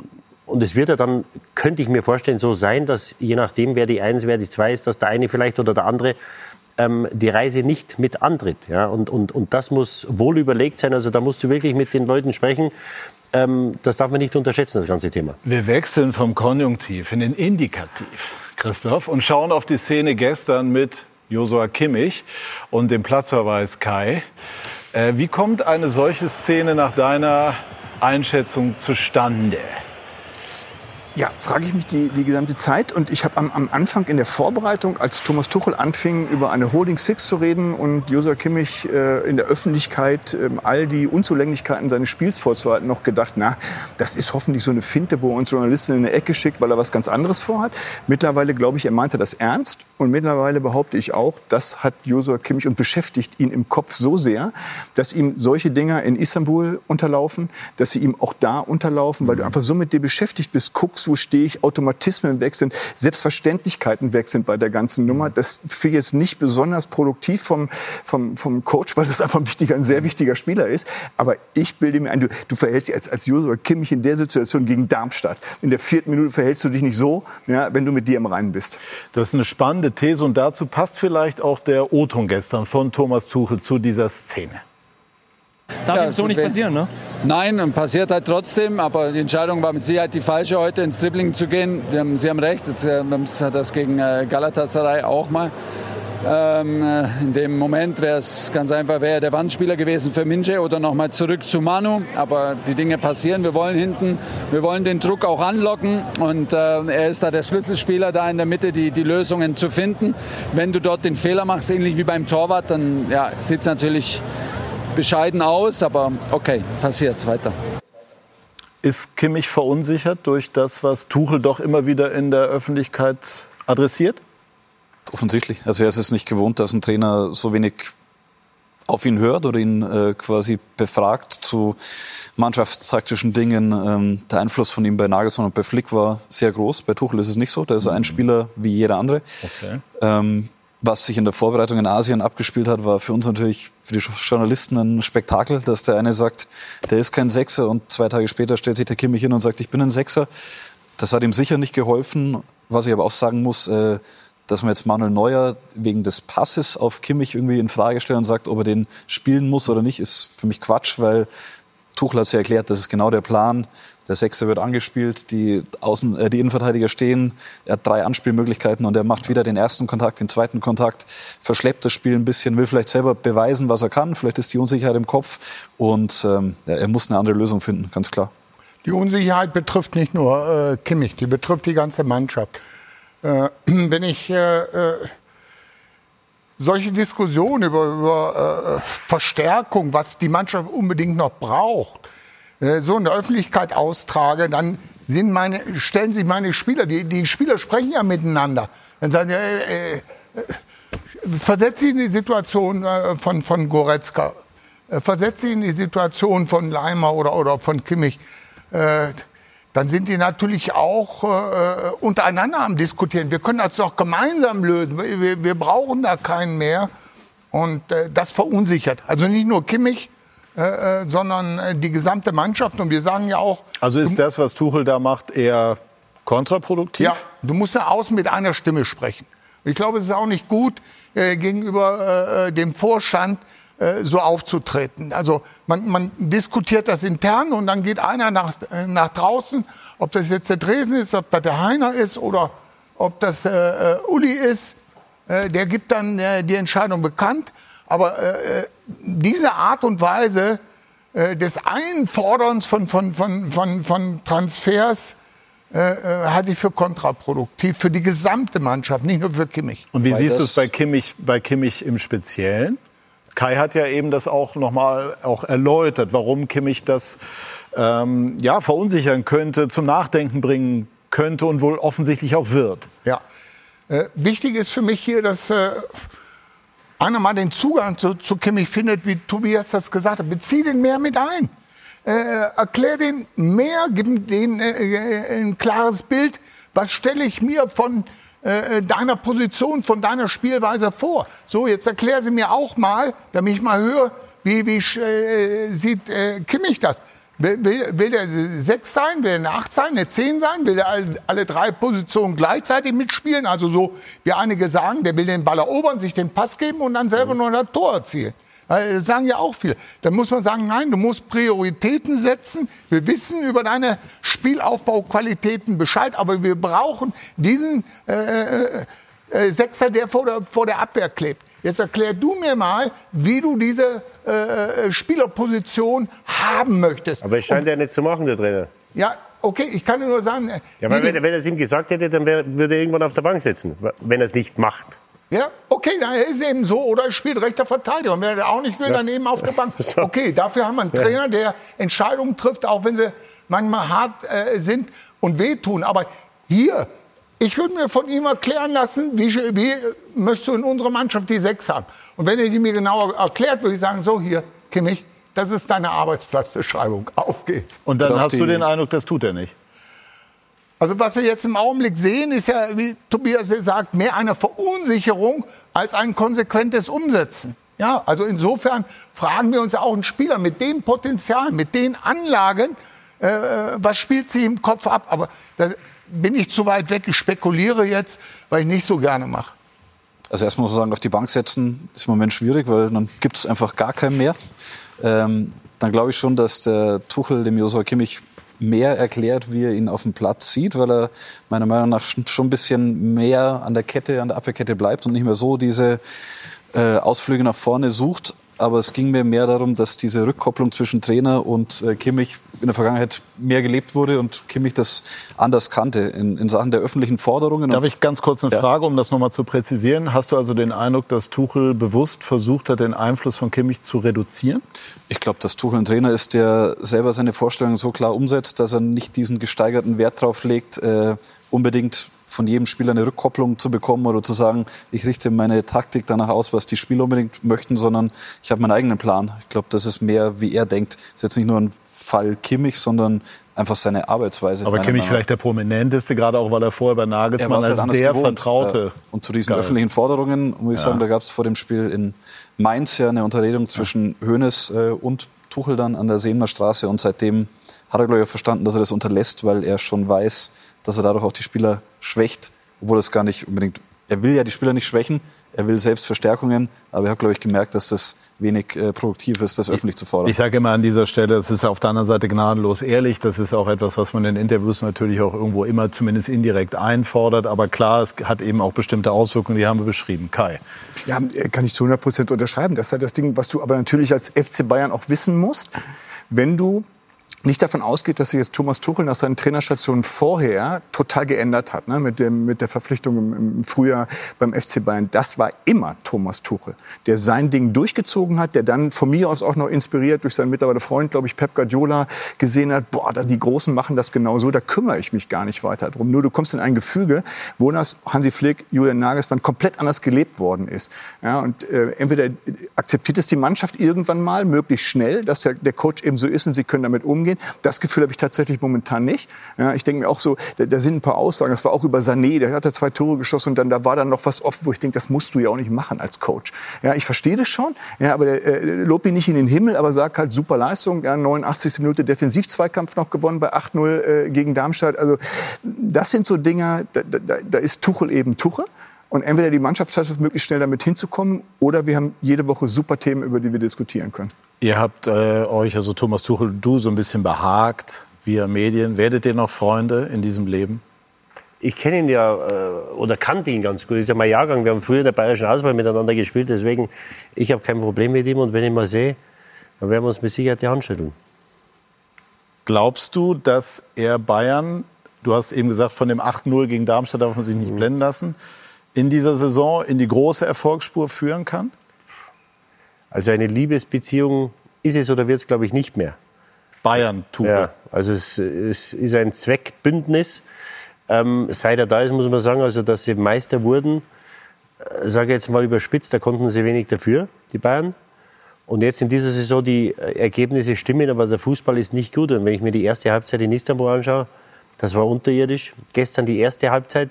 und es wird ja dann, könnte ich mir vorstellen, so sein, dass je nachdem, wer die Eins, wer die Zwei ist, dass der eine vielleicht oder der andere ähm, die Reise nicht mit antritt. Ja? Und, und, und das muss wohl überlegt sein. Also da musst du wirklich mit den Leuten sprechen. Ähm, das darf man nicht unterschätzen, das ganze Thema. Wir wechseln vom Konjunktiv in den Indikativ, Christoph, und schauen auf die Szene gestern mit Josua Kimmich und dem Platzverweis Kai. Äh, wie kommt eine solche Szene nach deiner Einschätzung zustande? Ja, frage ich mich die, die gesamte Zeit. Und ich habe am, am Anfang in der Vorbereitung, als Thomas Tuchel anfing, über eine Holding Six zu reden und Josua Kimmich äh, in der Öffentlichkeit ähm, all die Unzulänglichkeiten seines Spiels vorzuhalten, noch gedacht, na, das ist hoffentlich so eine Finte, wo er uns Journalisten in eine Ecke schickt, weil er was ganz anderes vorhat. Mittlerweile glaube ich, er meinte das ernst. Und mittlerweile behaupte ich auch, das hat Josua Kimmich und beschäftigt ihn im Kopf so sehr, dass ihm solche Dinger in Istanbul unterlaufen, dass sie ihm auch da unterlaufen, weil du einfach so mit dir beschäftigt bist, guckst, wo stehe ich, Automatismen weg sind, Selbstverständlichkeiten weg sind bei der ganzen Nummer. Das finde ich jetzt nicht besonders produktiv vom, vom, vom Coach, weil das einfach ein, wichtiger, ein sehr wichtiger Spieler ist. Aber ich bilde mir ein, du, du verhältst dich als, als Josua Kimmich in der Situation gegen Darmstadt. In der vierten Minute verhältst du dich nicht so, ja, wenn du mit dir im Reinen bist. Das ist eine spannende These und dazu passt vielleicht auch der O-Ton gestern von Thomas Tuchel zu dieser Szene. Darf Ja, ihm so also nicht passieren, ne? Nein, passiert halt trotzdem, aber die Entscheidung war mit Sicherheit die falsche, heute ins Dribbling zu gehen. Sie haben, recht, jetzt, äh, das hat das gegen äh, Galatasaray auch mal. Ähm, äh, in dem Moment wäre es ganz einfach, wäre er der Wandspieler gewesen für Minje oder nochmal zurück zu Manu. Aber die Dinge passieren. Wir wollen hinten, wir wollen den Druck auch anlocken und äh, er ist da der Schlüsselspieler, da in der Mitte die, die Lösungen zu finden. Wenn du dort den Fehler machst, ähnlich wie beim Torwart, dann ja, sieht es natürlich bescheiden aus, aber okay, passiert weiter. Ist Kimmich verunsichert durch das, was Tuchel doch immer wieder in der Öffentlichkeit adressiert? Offensichtlich. Also er ist es nicht gewohnt, dass ein Trainer so wenig auf ihn hört oder ihn äh, quasi befragt zu mannschaftstaktischen Dingen. Ähm, der Einfluss von ihm bei Nagelsmann und bei Flick war sehr groß. Bei Tuchel ist es nicht so. Der ist ein Spieler wie jeder andere. Okay. Ähm, was sich in der Vorbereitung in Asien abgespielt hat, war für uns natürlich, für die Journalisten ein Spektakel, dass der eine sagt, der ist kein Sechser und zwei Tage später stellt sich der Kimmich hin und sagt, ich bin ein Sechser. Das hat ihm sicher nicht geholfen. Was ich aber auch sagen muss, äh, dass man jetzt Manuel Neuer wegen des Passes auf Kimmich irgendwie in Frage stellt und sagt, ob er den spielen muss oder nicht, ist für mich Quatsch, weil Tuchel hat es ja erklärt, das ist genau der Plan. Der Sechser wird angespielt, die, Außen, äh, die Innenverteidiger stehen, er hat drei Anspielmöglichkeiten und er macht wieder den ersten Kontakt, den zweiten Kontakt, verschleppt das Spiel ein bisschen, will vielleicht selber beweisen, was er kann, vielleicht ist die Unsicherheit im Kopf und ähm, ja, er muss eine andere Lösung finden, ganz klar. Die Unsicherheit betrifft nicht nur äh, Kimmich, die betrifft die ganze Mannschaft. Äh, *clears throat* wenn ich äh, äh, solche Diskussionen über, über äh, Verstärkung, was die Mannschaft unbedingt noch braucht, so in der Öffentlichkeit austrage, dann sind meine, stellen sich meine Spieler, die, die Spieler sprechen ja miteinander. Dann sagen sie, äh, äh, versetzt sie in die Situation äh, von, von Goretzka, äh, versetzt sie in die Situation von Leimer oder, oder von Kimmich. Äh, dann sind die natürlich auch äh, untereinander am Diskutieren. Wir können das doch gemeinsam lösen. Wir, wir brauchen da keinen mehr. Und äh, das verunsichert. Also nicht nur Kimmich, äh, äh, sondern äh, die gesamte Mannschaft. Und wir sagen ja auch, Also ist das, was Tuchel da macht, eher kontraproduktiv? ja, du musst ja außen mit einer Stimme sprechen. Ich glaube, es ist auch nicht gut, äh, gegenüber äh, dem Vorstand so aufzutreten. Also man, man diskutiert das intern und dann geht einer nach, nach draußen, ob das jetzt der Dresen ist, ob das der Heiner ist oder ob das Uli ist. Der gibt dann die Entscheidung bekannt. Aber äh, äh, diese Art und Weise äh, des Einforderns von, von, von, von, von Transfers äh, äh, halte ich für kontraproduktiv für die gesamte Mannschaft, nicht nur für Kimmich. Und wie Weil siehst du es bei Kimmich, bei Kimmich im Speziellen? Kai hat ja eben das auch nochmal auch erläutert, warum Kimmich das ähm, ja, verunsichern könnte, zum Nachdenken bringen könnte und wohl offensichtlich auch wird. Ja. Äh, wichtig ist für mich hier, dass äh, einer mal den Zugang zu, zu Kimmich findet, wie Tobias das gesagt hat. Bezieh den mehr mit ein. Äh, erklär den mehr, gib dem äh, äh, ein klares Bild. Was stelle ich mir von äh, deiner Position, von deiner Spielweise vor? So, jetzt erklär sie mir auch mal, damit ich mal höre, wie, wie äh, sieht äh, Kimmich das? Will, will, will der sechs sein, will er eine acht sein, eine zehn sein, will er alle, alle drei Positionen gleichzeitig mitspielen? Also so, wie einige sagen, der will den Ball erobern, sich den Pass geben und dann selber noch ein Tor erzielen. Das sagen ja auch viele. Dann muss man sagen, nein, du musst Prioritäten setzen. Wir wissen über deine Spielaufbauqualitäten Bescheid, aber wir brauchen diesen äh, äh, äh, Sechser, der vor der, vor der Abwehr klebt. Jetzt erklär du mir mal, wie du diese äh, Spielerposition haben möchtest. Aber es scheint er nicht zu machen, der Trainer. Ja, okay, ich kann dir nur sagen. äh, Ja, weil wenn, wenn er es ihm gesagt hätte, dann wär, würde er irgendwann auf der Bank sitzen, wenn er es nicht macht. Ja, okay, dann ist es eben so. Oder er spielt rechter Verteidiger. Und wenn er auch nicht will, dann eben auf der Bank. *laughs* Okay, dafür haben wir einen Ja. Trainer, der Entscheidungen trifft, auch wenn sie manchmal hart äh, sind und wehtun. Aber hier, ich würde mir von ihm erklären lassen, wie, wie möchtest du in unserer Mannschaft die Sechs haben? Und wenn er die mir genauer erklärt, würde ich sagen, so hier, Kimmich, das ist deine Arbeitsplatzbeschreibung. Auf geht's. Und dann hast du den Eindruck, das tut er nicht. Also was wir jetzt im Augenblick sehen, ist ja, wie Tobias sagt, mehr eine Verunsicherung als ein konsequentes Umsetzen. Ja, also insofern fragen wir uns ja auch einen Spieler mit dem Potenzial, mit den Anlagen, äh, was spielt sie im Kopf ab? Aber da bin ich zu weit weg. Ich spekuliere jetzt, weil ich nicht so gerne mache. Also erstmal muss man sagen, auf die Bank setzen ist im Moment schwierig, weil dann gibt es einfach gar keinen mehr. Ähm, dann glaube ich schon, dass der Tuchel dem Josua Kimmich mehr erklärt, wie er ihn auf dem Platz sieht, weil er meiner Meinung nach schon ein bisschen mehr an der Kette, an der Abwehrkette bleibt und nicht mehr so diese äh, Ausflüge nach vorne sucht. Aber es ging mir mehr darum, dass diese Rückkopplung zwischen Trainer und äh, Kimmich in der Vergangenheit mehr gelebt wurde und Kimmich das anders kannte in, in Sachen der öffentlichen Forderungen. Darf ich ganz kurz eine Ja. Frage, um das nochmal zu präzisieren? Hast du also den Eindruck, dass Tuchel bewusst versucht hat, den Einfluss von Kimmich zu reduzieren? Ich glaube, dass Tuchel ein Trainer ist, der selber seine Vorstellungen so klar umsetzt, dass er nicht diesen gesteigerten Wert drauf legt, äh, unbedingt von jedem Spieler eine Rückkopplung zu bekommen oder zu sagen, ich richte meine Taktik danach aus, was die Spieler unbedingt möchten, sondern ich habe meinen eigenen Plan. Ich glaube, das ist mehr, wie er denkt. Das ist jetzt nicht nur ein Fall Kimmich, sondern einfach seine Arbeitsweise. Aber Kimmich vielleicht der prominenteste, gerade auch weil er vorher bei Nagelsmann halt als anders der gewohnt. Vertraute. Ja. Und zu diesen Geil. öffentlichen Forderungen, muss ich Ja. sagen, da gab es vor dem Spiel in Mainz ja eine Unterredung zwischen Hoeneß äh, und Tuchel dann an der Seener Straße. Und seitdem hat er, glaube ich, verstanden, dass er das unterlässt, weil er schon weiß, dass er dadurch auch die Spieler schwächt, obwohl es gar nicht unbedingt. Er will ja die Spieler nicht schwächen, er will selbst Verstärkungen, aber er hat, glaube ich, gemerkt, dass das wenig äh, produktiv ist, das öffentlich zu fordern. Ich sage immer an dieser Stelle, es ist auf der anderen Seite gnadenlos ehrlich. Das ist auch etwas, was man in Interviews natürlich auch irgendwo immer zumindest indirekt einfordert. Aber klar, es hat eben auch bestimmte Auswirkungen, die haben wir beschrieben. Kai. Ja, kann ich zu 100 Prozent unterschreiben. Das ist ja das Ding, was du aber natürlich als FC Bayern auch wissen musst. Wenn du nicht davon ausgeht, dass sich jetzt Thomas Tuchel nach seinen Trainerstationen vorher total geändert hat, ne, mit, dem, mit der Verpflichtung im, im Frühjahr beim FC Bayern. Das war immer Thomas Tuchel, der sein Ding durchgezogen hat, der dann von mir aus auch noch inspiriert durch seinen mittlerweile Freund, glaube ich, Pep Guardiola, gesehen hat, boah, da, die Großen machen das genau so, da kümmere ich mich gar nicht weiter drum. Nur du kommst in ein Gefüge, wo das Hansi Flick, Julian Nagelsmann komplett anders gelebt worden ist. Ja, und äh, entweder akzeptiert es die Mannschaft irgendwann mal, möglichst schnell, dass der, der Coach eben so ist und sie können damit umgehen. Das Gefühl habe ich tatsächlich momentan nicht. Ja, ich denke mir auch so, da, da sind ein paar Aussagen. Das war auch über Sané, der hat da zwei Tore geschossen und dann da war dann noch was offen, wo ich denke, das musst du ja auch nicht machen als Coach. Ja, ich verstehe das schon, ja, aber der, äh, lob ihn nicht in den Himmel, aber sagt halt super Leistung. Ja, 89. Minute Defensivzweikampf noch gewonnen bei 8-0 äh, gegen Darmstadt. Also das sind so Dinger, da, da, da ist Tuchel eben Tuchel. Und entweder die Mannschaft schafft es möglichst schnell damit hinzukommen, oder wir haben jede Woche super Themen, über die wir diskutieren können. Ihr habt äh, euch, also Thomas Tuchel, du so ein bisschen behagt via Medien. Werdet ihr noch Freunde in diesem Leben? Ich kenne ihn ja äh, oder kannte ihn ganz gut. Das ist ja mein Jahrgang. Wir haben früher in der Bayerischen Auswahl miteinander gespielt. Deswegen, ich habe kein Problem mit ihm. Und wenn ich ihn mal sehe, dann werden wir uns mit Sicherheit die Hand schütteln. Glaubst du, dass er Bayern, du hast eben gesagt, von dem 8-0 gegen Darmstadt darf man sich nicht blenden lassen, in dieser Saison in die große Erfolgsspur führen kann? Also eine Liebesbeziehung ist es oder wird es, glaube ich, nicht mehr. Bayern-Tour. Ja, also es, es ist ein Zweckbündnis. Ähm, seit er da ist, muss man sagen, also dass sie Meister wurden, äh, sage jetzt mal überspitzt, da konnten sie wenig dafür, die Bayern. Und jetzt in dieser Saison die äh, Ergebnisse stimmen, aber der Fußball ist nicht gut. Und wenn ich mir die erste Halbzeit in Istanbul anschaue, das war unterirdisch. Gestern die erste Halbzeit,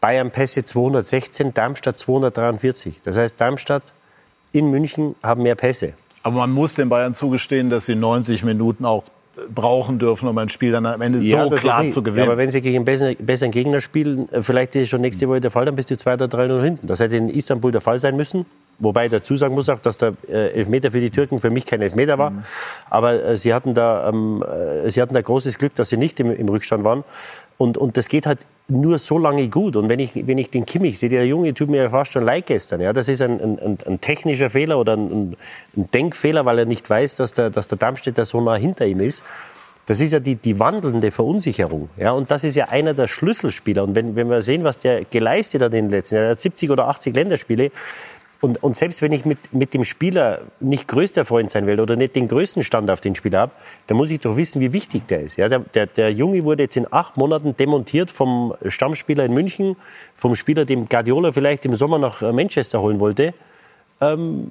Bayern Pässe 216, Darmstadt 243. Das heißt, Darmstadt in München haben mehr Pässe. Aber man muss den Bayern zugestehen, dass sie 90 Minuten auch brauchen dürfen, um ein Spiel dann am Ende Ja, so klar zu gewinnen. Aber wenn sie gegen einen besseren, besseren Gegner spielen, äh, vielleicht ist schon nächste Woche der Fall, dann bist du 2 oder 3-0 hinten. Das hätte in Istanbul der Fall sein müssen. Wobei ich dazu sagen muss auch, dass der äh, Elfmeter für die Türken für mich kein Elfmeter war. Aber äh, sie, hatten da, ähm, äh, sie hatten da großes Glück, dass sie nicht im, im Rückstand waren. Und, und das geht halt nur so lange gut. Und wenn ich, wenn ich den Kimmich sehe, der Junge tut mir ja fast schon leid gestern. Ja, das ist ein, ein, ein, technischer Fehler oder ein, ein Denkfehler, weil er nicht weiß, dass der, dass der Darmstädter so nah hinter ihm ist. Das ist ja die, die wandelnde Verunsicherung. Ja, und das ist ja einer der Schlüsselspieler. Und wenn, wenn wir sehen, was der geleistet hat in den letzten Jahren, er hat 70 oder 80 Länderspiele. Und, und selbst wenn ich mit, mit dem Spieler nicht größter Freund sein will oder nicht den größten Stand auf den Spieler habe, dann muss ich doch wissen, wie wichtig der ist. Ja, der, der, der Junge wurde jetzt in acht Monaten demontiert vom Stammspieler in München, vom Spieler, dem Guardiola vielleicht im Sommer nach äh, Manchester holen wollte. Ähm,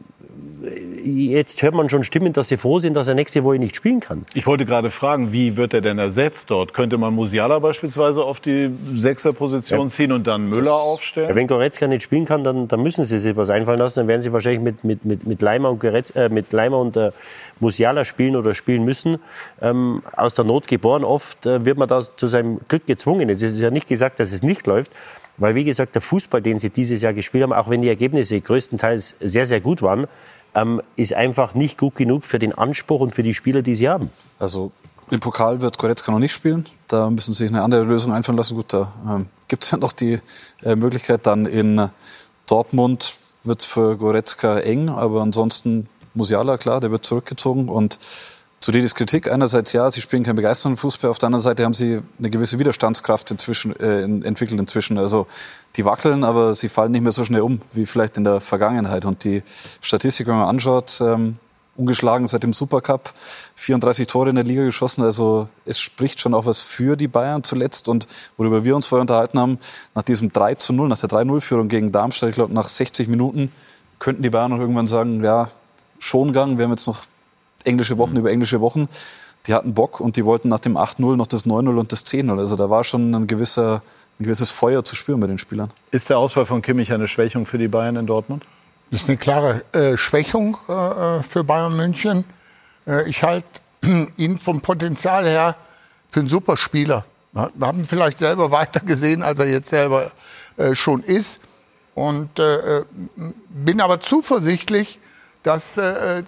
jetzt hört man schon Stimmen, dass sie froh sind, dass er nächste Woche nicht spielen kann. Ich wollte gerade fragen, wie wird er denn ersetzt dort? Könnte man Musiala beispielsweise auf die Sechserposition ziehen und dann Müller aufstellen? Ja, wenn Goretzka nicht spielen kann, dann, dann müssen sie sich was einfallen lassen. Dann werden sie wahrscheinlich mit, mit, mit, mit Leimer und, Goretz, äh, mit Leimer und äh, Musiala spielen oder spielen müssen. Ähm, aus der Not geboren. Oft äh, wird man da zu seinem Glück gezwungen. Es ist ja nicht gesagt, dass es nicht läuft. Weil, wie gesagt, der Fußball, den sie dieses Jahr gespielt haben, auch wenn die Ergebnisse größtenteils sehr, sehr gut waren, ähm, ist einfach nicht gut genug für den Anspruch und für die Spieler, die sie haben. Also im Pokal wird Goretzka noch nicht spielen. Da müssen sie sich eine andere Lösung einfallen lassen. Gut, da ähm, gibt es ja noch die äh, Möglichkeit. Dann in Dortmund wird für Goretzka eng, aber ansonsten Musiala, klar, der wird zurückgezogen. Und zu Didis Kritik, einerseits ja, sie spielen keinen begeisternden Fußball, auf der anderen Seite haben sie eine gewisse Widerstandskraft inzwischen, äh, entwickelt inzwischen. Also die wackeln, aber sie fallen nicht mehr so schnell um, wie vielleicht in der Vergangenheit. Und die Statistik, wenn man anschaut, ähm, ungeschlagen seit dem Supercup, 34 Tore in der Liga geschossen. Also es spricht schon auch was für die Bayern zuletzt. Und worüber wir uns vorher unterhalten haben, nach diesem 3 zu 0, nach der 3-0-Führung gegen Darmstadt, ich glaube nach 60 Minuten, könnten die Bayern noch irgendwann sagen, ja, Schongang, wir haben jetzt noch englische Wochen über englische Wochen. Die hatten Bock und die wollten nach dem 8-0 noch das 9-0 und das 10-0. Also da war schon ein, gewisser, ein gewisses Feuer zu spüren bei den Spielern. Ist der Ausfall von Kimmich eine Schwächung für die Bayern in Dortmund? Das ist eine klare äh, Schwächung äh, für Bayern München. Äh, ich halte *clears throat* ihn vom Potenzial her für einen super Spieler. Wir haben ihn vielleicht selber weiter gesehen, als er jetzt selber äh, schon ist. Und äh, bin aber zuversichtlich, dass äh, äh,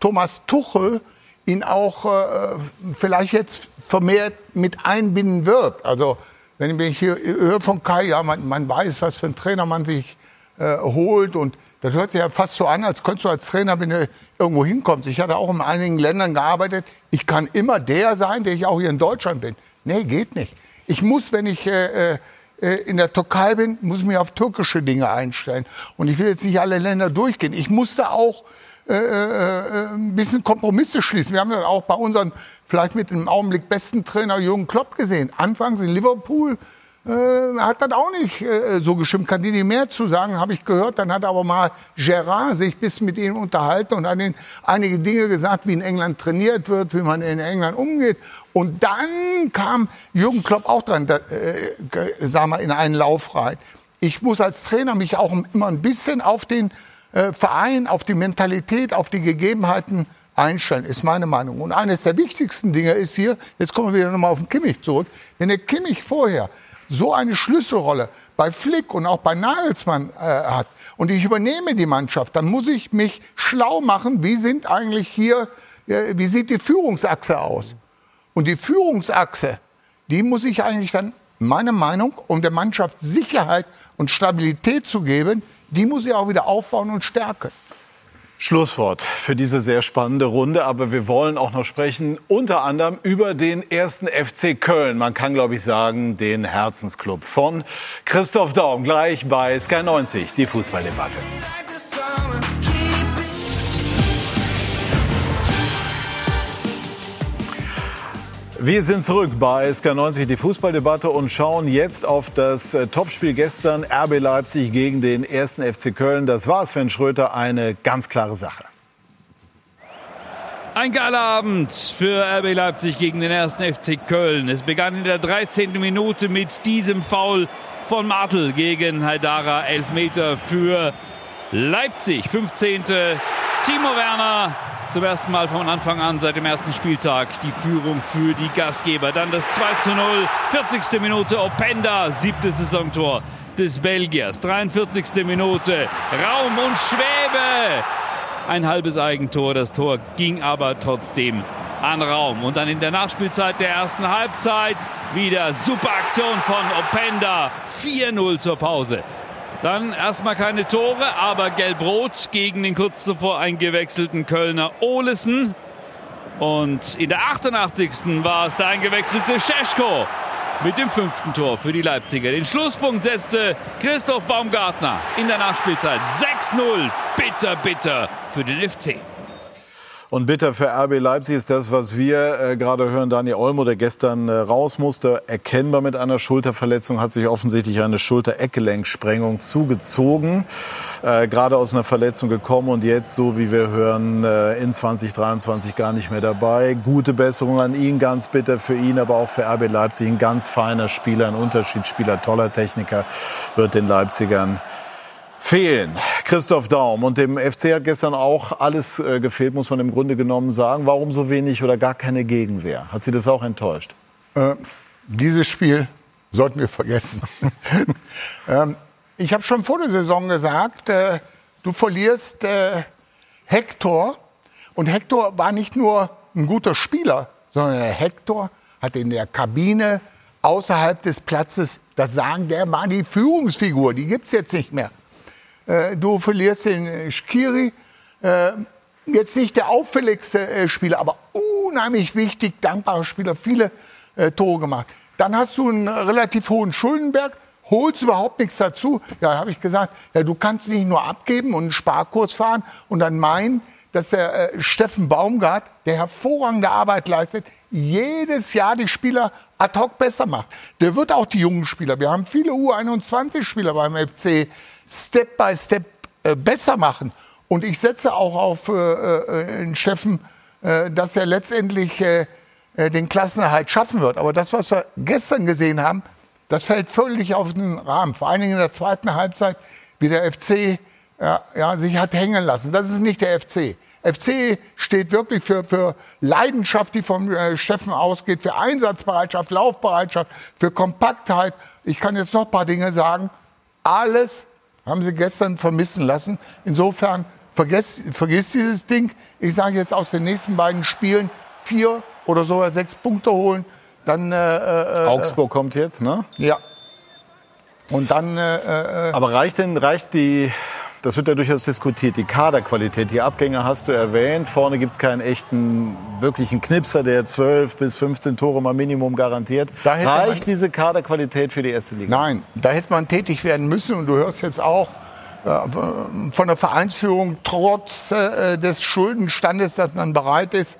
Thomas Tuchel ihn auch äh, vielleicht jetzt vermehrt mit einbinden wird. Also wenn ich hier höre von Kai, ja, man, man weiß, was für einen Trainer man sich äh, holt und das hört sich ja fast so an, als könntest du als Trainer, wenn du irgendwo hinkommst. Ich hatte auch in einigen Ländern gearbeitet. Ich kann immer der sein, der ich auch hier in Deutschland bin. Nee, geht nicht. Ich muss, wenn ich äh, äh, in der Türkei bin, muss ich mich auf türkische Dinge einstellen. Und ich will jetzt nicht alle Länder durchgehen. Ich musste auch äh, äh, ein bisschen Kompromisse schließen. Wir haben das auch bei unseren, vielleicht mit dem Augenblick besten Trainer Jürgen Klopp gesehen. Anfangs in Liverpool äh, hat das auch nicht äh, so gestimmt. Kann die nicht mehr zu sagen, habe ich gehört. Dann hat aber mal Gerard sich bisschen mit ihm unterhalten und hat ihnen einige Dinge gesagt, wie in England trainiert wird, wie man in England umgeht. Und dann kam Jürgen Klopp auch dran, da, äh, sagen wir, in einen Lauf rein. Ich muss als Trainer mich auch immer ein bisschen auf den äh, Verein, auf die Mentalität, auf die Gegebenheiten einstellen, ist meine Meinung. Und eines der wichtigsten Dinge ist hier, jetzt kommen wir wieder nochmal auf den Kimmich zurück, wenn der Kimmich vorher so eine Schlüsselrolle bei Flick und auch bei Nagelsmann äh, hat und ich übernehme die Mannschaft, dann muss ich mich schlau machen, wie sind eigentlich hier, äh, wie sieht die Führungsachse aus? Und die Führungsachse, die muss ich eigentlich dann, meine Meinung, um der Mannschaft Sicherheit und Stabilität zu geben, die muss ich auch wieder aufbauen und stärken. Schlusswort für diese sehr spannende Runde. Aber wir wollen auch noch sprechen, unter anderem über den ersten FC Köln. Man kann, glaube ich, sagen, den Herzensclub von Christoph Daum. Gleich bei Sky 90, die Fußballdebatte. Wir sind zurück bei SK90, die Fußballdebatte und schauen jetzt auf das äh, Topspiel gestern RB Leipzig gegen den ersten FC Köln. Das war Sven Schröter eine ganz klare Sache. Ein geiler Abend für RB Leipzig gegen den ersten FC Köln. Es begann in der 13. Minute mit diesem Foul von Martel gegen Haidara. Elfmeter für Leipzig. 15. Timo Werner zum ersten Mal von Anfang an seit dem ersten Spieltag die Führung für die Gastgeber. Dann das 2 zu 0, 40. Minute Openda, siebtes Saisontor des Belgiers. 43. Minute Raum und Schwäbe. Ein halbes Eigentor, das Tor ging aber trotzdem an Raum. Und dann in der Nachspielzeit der ersten Halbzeit wieder super Aktion von Openda. 4-0 zur Pause. Dann erstmal keine Tore, aber gelb-rot gegen den kurz zuvor eingewechselten Kölner Olesen. Und in der 88. war es der eingewechselte Scheschko mit dem fünften Tor für die Leipziger. Den Schlusspunkt setzte Christoph Baumgartner in der Nachspielzeit. 6-0. Bitter, bitter für den FC. Und bitter für RB Leipzig ist das, was wir äh, gerade hören. Daniel Olmo, der gestern äh, raus musste, erkennbar mit einer Schulterverletzung, hat sich offensichtlich eine Schulter-Eckgelenksprengung zugezogen. Äh, gerade aus einer Verletzung gekommen und jetzt, so wie wir hören, äh, in 2023 gar nicht mehr dabei. Gute Besserung an ihn, ganz bitter für ihn, aber auch für RB Leipzig. Ein ganz feiner Spieler, ein Unterschiedsspieler, toller Techniker, wird den Leipzigern fehlen. Christoph Daum und dem FC hat gestern auch alles äh, gefehlt, muss man im Grunde genommen sagen. Warum so wenig oder gar keine Gegenwehr? Hat Sie das auch enttäuscht? Äh, dieses Spiel sollten wir vergessen. *laughs* ähm, ich habe schon vor der Saison gesagt, äh, du verlierst äh, Hector. Und Hector war nicht nur ein guter Spieler, sondern Hector hat in der Kabine außerhalb des Platzes das Sagen, der war die Führungsfigur, die gibt's jetzt nicht mehr. Äh, du verlierst den Skiri. Äh, jetzt nicht der auffälligste äh, Spieler, aber unheimlich wichtig, dankbarer Spieler, viele äh, Tore gemacht. Dann hast du einen relativ hohen Schuldenberg, holst überhaupt nichts dazu. Ja, habe ich gesagt, ja, du kannst nicht nur abgeben und einen Sparkurs fahren und dann meinen, dass der äh, Steffen Baumgart, der hervorragende Arbeit leistet, jedes Jahr die Spieler ad hoc besser macht. Der wird auch die jungen Spieler. Wir haben viele U21-Spieler beim FC Step by Step äh, besser machen. Und ich setze auch auf äh, äh, Steffen, äh, dass er letztendlich äh, äh, den Klassenerhalt schaffen wird. Aber das, was wir gestern gesehen haben, das fällt völlig auf den Rahmen. Vor allen Dingen in der zweiten Halbzeit, wie der FC ja, ja, sich hat hängen lassen. Das ist nicht der FC. FC steht wirklich für, für Leidenschaft, die vom äh, Steffen ausgeht, für Einsatzbereitschaft, Laufbereitschaft, für Kompaktheit. Ich kann jetzt noch ein paar Dinge sagen. Alles haben sie gestern vermissen lassen. Insofern vergesst, vergesst dieses Ding. Ich sage jetzt aus den nächsten beiden Spielen vier oder sogar sechs Punkte holen. Dann, äh, äh, Augsburg kommt jetzt, ne? Ja. Und dann. Äh, äh, Aber reicht denn, reicht die, das wird ja durchaus diskutiert, die Kaderqualität, die Abgänge hast du erwähnt. Vorne gibt es keinen echten, wirklichen Knipser, der 12 bis 15 Tore mal Minimum garantiert. Reicht diese Kaderqualität für die erste Liga? Nein, da hätte man tätig werden müssen. Und du hörst jetzt auch äh, von der Vereinsführung, trotz äh, des Schuldenstandes, dass man bereit ist,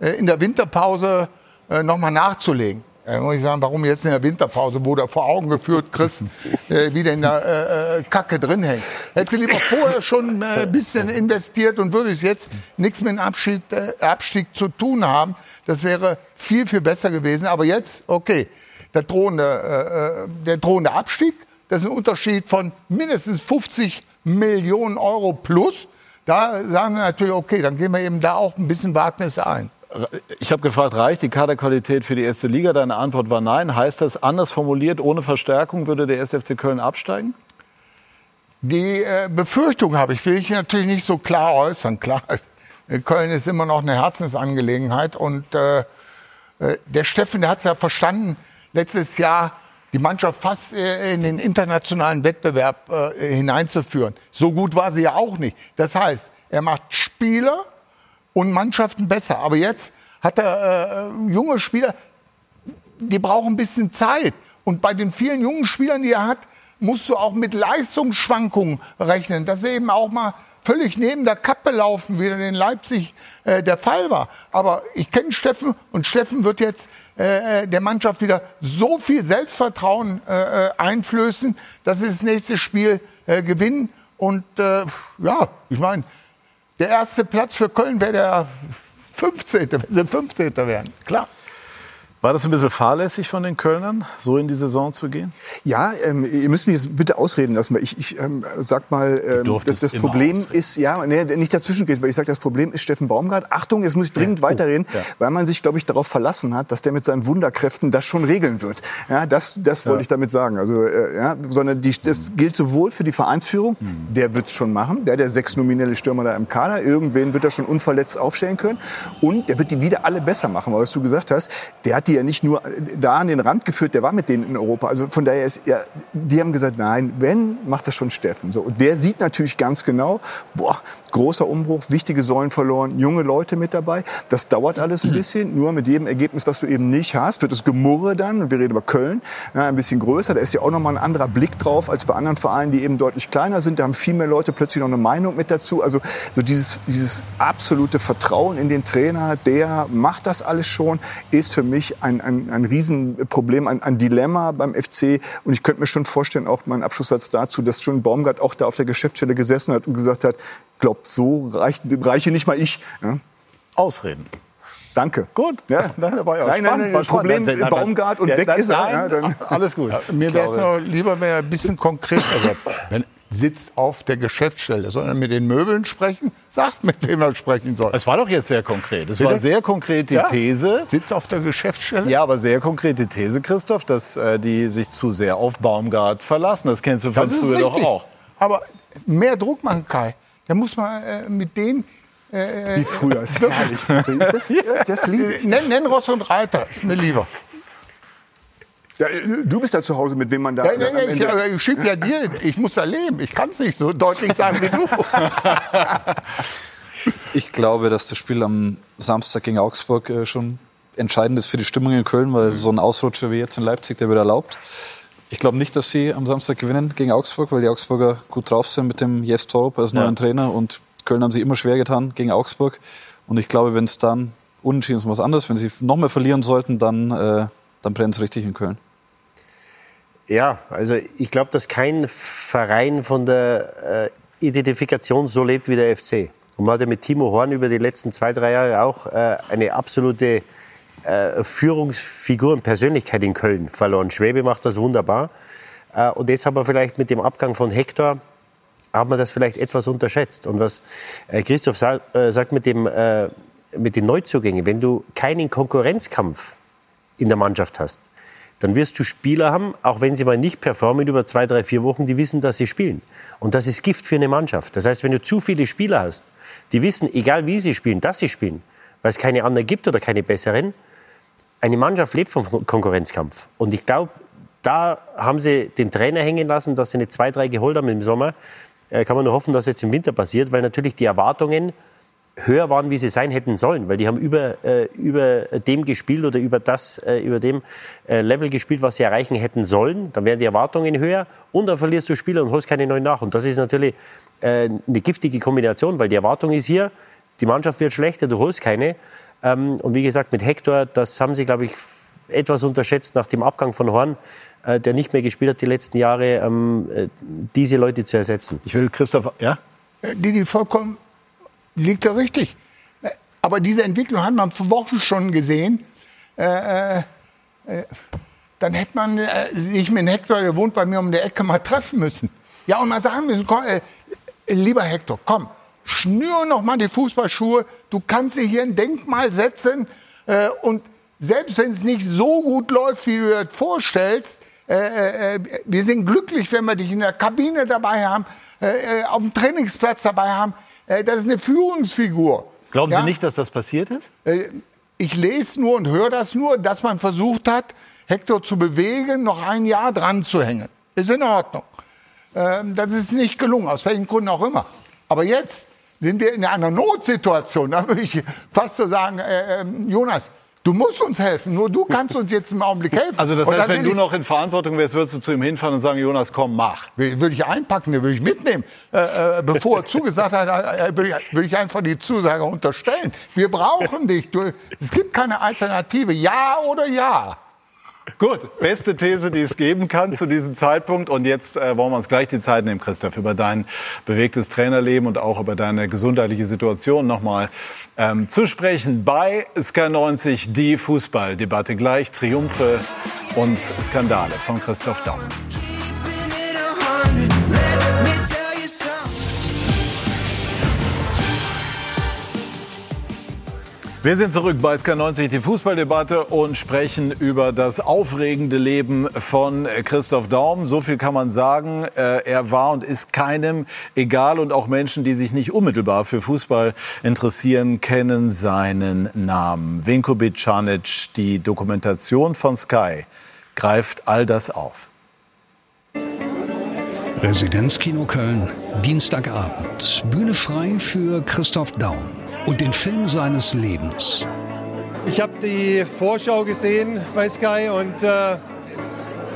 äh, in der Winterpause äh, nochmal nachzulegen. Da muss ich sagen, warum jetzt in der Winterpause, wo du vor Augen geführt kriegst, *laughs* äh, wie denn da äh, äh, Kacke drin hängt. Hättest du lieber *laughs* vorher schon äh, ein bisschen investiert und würdest jetzt nichts mit dem Abstieg, äh, Abstieg zu tun haben. Das wäre viel, viel besser gewesen. Aber jetzt, okay, der drohende, äh, äh der drohende Abstieg, das ist ein Unterschied von mindestens 50 Millionen Euro plus. Da sagen wir natürlich, okay, dann gehen wir eben da auch ein bisschen Wagnis ein. Ich habe gefragt, reicht die Kaderqualität für die erste Liga? Deine Antwort war nein. Heißt das, anders formuliert, ohne Verstärkung würde der 1. FC Köln absteigen? Die äh, Befürchtung habe ich, will ich natürlich nicht so klar äußern. Klar, *laughs* Köln ist immer noch eine Herzensangelegenheit. Und äh, äh der Steffen, der hat es ja verstanden, letztes Jahr die Mannschaft fast äh, in den internationalen Wettbewerb äh, hineinzuführen. So gut war sie ja auch nicht. Das heißt, er macht Spieler, und Mannschaften besser. Aber jetzt hat er äh, junge Spieler, die brauchen ein bisschen Zeit. Und bei den vielen jungen Spielern, die er hat, musst du auch mit Leistungsschwankungen rechnen, dass sie eben auch mal völlig neben der Kappe laufen, wie in Leipzig äh, der Fall war. Aber ich kenne Steffen und Steffen wird jetzt äh, der Mannschaft wieder so viel Selbstvertrauen äh, äh, einflößen, dass sie das nächste Spiel äh, gewinnen. Und äh, ja, ich meine, der erste Platz für Köln wäre der 15., wenn sie 15. wären. Klar. War das ein bisschen fahrlässig von den Kölnern, so in die Saison zu gehen? Ja, ähm, ihr müsst mich jetzt bitte ausreden lassen, weil ich, ich ähm, sag mal, ähm, das, das Problem ausreden. ist, ja, nee, nicht dazwischen geht, weil ich sage, das Problem ist Steffen Baumgart. Achtung, jetzt muss ich dringend weiterreden, ja. weil man sich, glaube ich, darauf verlassen hat, dass der mit seinen Wunderkräften das schon regeln wird. Ja, das, das wollte Ja. ich damit sagen. Also, äh, ja, sondern die, das gilt sowohl für die Vereinsführung, der wird es schon machen, der hat der sechs nominelle Stürmer da im Kader, irgendwen wird er schon unverletzt aufstellen können und der wird die wieder alle besser machen, weil was du gesagt hast, der hat die ja nicht nur da an den Rand geführt, der war mit denen in Europa. Also von daher ist ja, die haben gesagt, nein, wenn, macht das schon Steffen. So, und der sieht natürlich ganz genau, boah, großer Umbruch, wichtige Säulen verloren, junge Leute mit dabei. Das dauert alles ein bisschen, nur mit jedem Ergebnis, was du eben nicht hast, wird das Gemurre dann, wir reden über Köln, ja, ein bisschen größer. Da ist ja auch nochmal ein anderer Blick drauf als bei anderen Vereinen, die eben deutlich kleiner sind. Da haben viel mehr Leute plötzlich noch eine Meinung mit dazu. Also so dieses, dieses absolute Vertrauen in den Trainer, der macht das alles schon, ist für mich ein, ein, ein Riesenproblem, ein, ein Dilemma beim FC. Und ich könnte mir schon vorstellen, auch mein Abschlusssatz dazu, dass schon Baumgart auch da auf der Geschäftsstelle gesessen hat und gesagt hat, glaubt, so reicht, reiche nicht mal ich. Ja? Ausreden. Danke. Gut. Ja. *laughs* Nein, da war ja auch Nein, nein, spannend. nein, spannend. Problem, Nein, nein, Baumgart und ja, weg nein, ist er. nein, Ja, dann- alles gut. Mir wäre es noch lieber, wenn er ein bisschen konkreter wird. Sitzt auf der Geschäftsstelle, soll er mit den Möbeln sprechen? Sagt, mit wem er sprechen soll. Es war doch jetzt sehr konkret. Es Bitte? war sehr konkret die Ja? These. Sitzt auf der Geschäftsstelle? Ja, aber sehr konkrete These, Christoph, dass äh, die sich zu sehr auf Baumgart verlassen. Das kennst du von Das früher doch auch. Aber mehr Druck machen, Kai. Da muss man äh, mit denen. Äh, Wie früher, ist herrlich. *laughs* Ist das, das. Nenn, nenn Ross und Reiter, ist mir lieber. Ja, du bist da zu Hause, mit wem man da. Ja, ja, am ja, ich, äh, ich schieb ja dir, ich muss da leben. Ich kann es nicht so deutlich sagen wie du. *laughs* Ich glaube, dass das Spiel am Samstag gegen Augsburg äh, schon entscheidend ist für die Stimmung in Köln, weil so ein Ausrutscher wie jetzt in Leipzig, der wird erlaubt. Ich glaube nicht, dass sie am Samstag gewinnen gegen Augsburg, weil die Augsburger gut drauf sind mit dem Jes Torup als neuen Trainer und Köln haben sie immer schwer getan gegen Augsburg. Und ich glaube, wenn es dann unentschieden ist, was anderes, wenn sie noch mehr verlieren sollten, dann, äh, dann brennt es richtig in Köln. Ja, also ich glaube, dass kein Verein von der äh, Identifikation so lebt wie der FC. Und man hat ja mit Timo Horn über die letzten zwei, drei Jahre auch äh, eine absolute äh, Führungsfigur und Persönlichkeit in Köln verloren. Schwäbe macht das wunderbar. Äh, und jetzt haben wir vielleicht mit dem Abgang von Hector haben wir das vielleicht etwas unterschätzt. Und was äh, Christoph sa äh, sagt mit, dem, mit den Neuzugängen, wenn du keinen Konkurrenzkampf in der Mannschaft hast, dann wirst du Spieler haben, auch wenn sie mal nicht performen über zwei, drei, vier Wochen, die wissen, dass sie spielen. Und das ist Gift für eine Mannschaft. Das heißt, wenn du zu viele Spieler hast, die wissen, egal wie sie spielen, dass sie spielen, weil es keine anderen gibt oder keine besseren, eine Mannschaft lebt vom Konkurrenzkampf. Und ich glaube, da haben sie den Trainer hängen lassen, dass sie eine zwei, drei geholt haben im Sommer. Äh, kann man nur hoffen, dass jetzt im Winter passiert, weil natürlich die Erwartungen höher waren, wie sie sein hätten sollen, weil die haben über, äh, über dem gespielt oder über das, äh, über dem äh, Level gespielt, was sie erreichen hätten sollen. Dann wären die Erwartungen höher und dann verlierst du Spieler und holst keine neuen nach. Und das ist natürlich äh, eine giftige Kombination, weil die Erwartung ist hier, die Mannschaft wird schlechter, du holst keine. Ähm, und wie gesagt, mit Hector, das haben sie, glaube ich, etwas unterschätzt nach dem Abgang von Horn, äh, der nicht mehr gespielt hat die letzten Jahre, ähm, äh, diese Leute zu ersetzen. Ich will Christoph, ja? Die, die vollkommen liegt da richtig. Aber diese Entwicklung hat man vor Wochen schon gesehen. Äh, äh, äh, dann hätte man äh, sich mit Hector, der wohnt bei mir um der Ecke, mal treffen müssen. Ja, und mal sagen müssen, komm, äh, lieber Hector, komm, schnür noch mal die Fußballschuhe. Du kannst dir hier ein Denkmal setzen. Äh, und selbst wenn es nicht so gut läuft, wie du dir das vorstellst, äh, äh, wir sind glücklich, wenn wir dich in der Kabine dabei haben, auf dem Trainingsplatz dabei haben. Äh, das ist eine Führungsfigur. Glauben Ja? Sie nicht, dass das passiert ist? Äh, Ich lese nur und höre das nur, dass man versucht hat, Hector zu bewegen, noch ein Jahr dran zu hängen. Ist in Ordnung. Ähm, Das ist nicht gelungen, aus welchen Gründen auch immer. Aber jetzt sind wir in einer Notsituation. Da würde ich fast so sagen, äh, ähm, Jonas, Du musst uns helfen, nur du kannst uns jetzt im Augenblick helfen. Also das heißt, wenn du noch in Verantwortung wärst, würdest du zu ihm hinfahren und sagen, Jonas, komm, mach. Würde ich einpacken, würde ich mitnehmen. Äh, äh, bevor er zugesagt hat, äh, würde ich, würde ich einfach die Zusage unterstellen. Wir brauchen dich. Du, es gibt keine Alternative. Ja oder ja? Gut, beste These, die es geben kann zu diesem Zeitpunkt. Und jetzt äh, wollen wir uns gleich die Zeit nehmen, Christoph, über dein bewegtes Trainerleben und auch über deine gesundheitliche Situation nochmal ähm, zu sprechen. Bei Sky90 die Fußballdebatte gleich, Triumphe und Skandale von Christoph Daum. Wir sind zurück bei SK90, die Fußballdebatte und sprechen über das aufregende Leben von Christoph Daum. So viel kann man sagen. Äh, Er war und ist keinem egal und auch Menschen, die sich nicht unmittelbar für Fußball interessieren, kennen seinen Namen. Vinko Bicanic, die Dokumentation von Sky, greift all das auf. Residenzkino Köln, Dienstagabend. Bühne frei für Christoph Daum und den Film seines Lebens. Ich habe die Vorschau gesehen bei Sky und äh,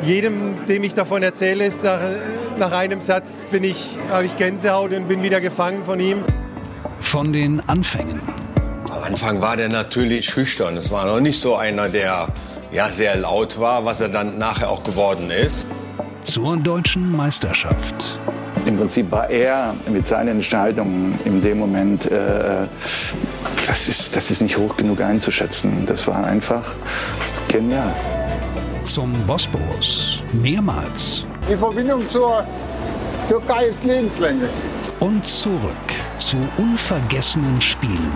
jedem, dem ich davon erzähle, ist nach, nach einem Satz bin ich, habe ich Gänsehaut und bin wieder gefangen von ihm. Von den Anfängen. Am Anfang war der natürlich schüchtern. Es war noch nicht so einer, der ja sehr laut war, was er dann nachher auch geworden ist. Zur deutschen Meisterschaft. Im Prinzip war er mit seinen Entscheidungen in dem Moment, äh, das, ist, das ist nicht hoch genug einzuschätzen. Das war einfach genial. Zum Bosporus. Mehrmals. Die Verbindung zur Türkei ist Lebenslänge. Und zurück zu unvergessenen Spielen.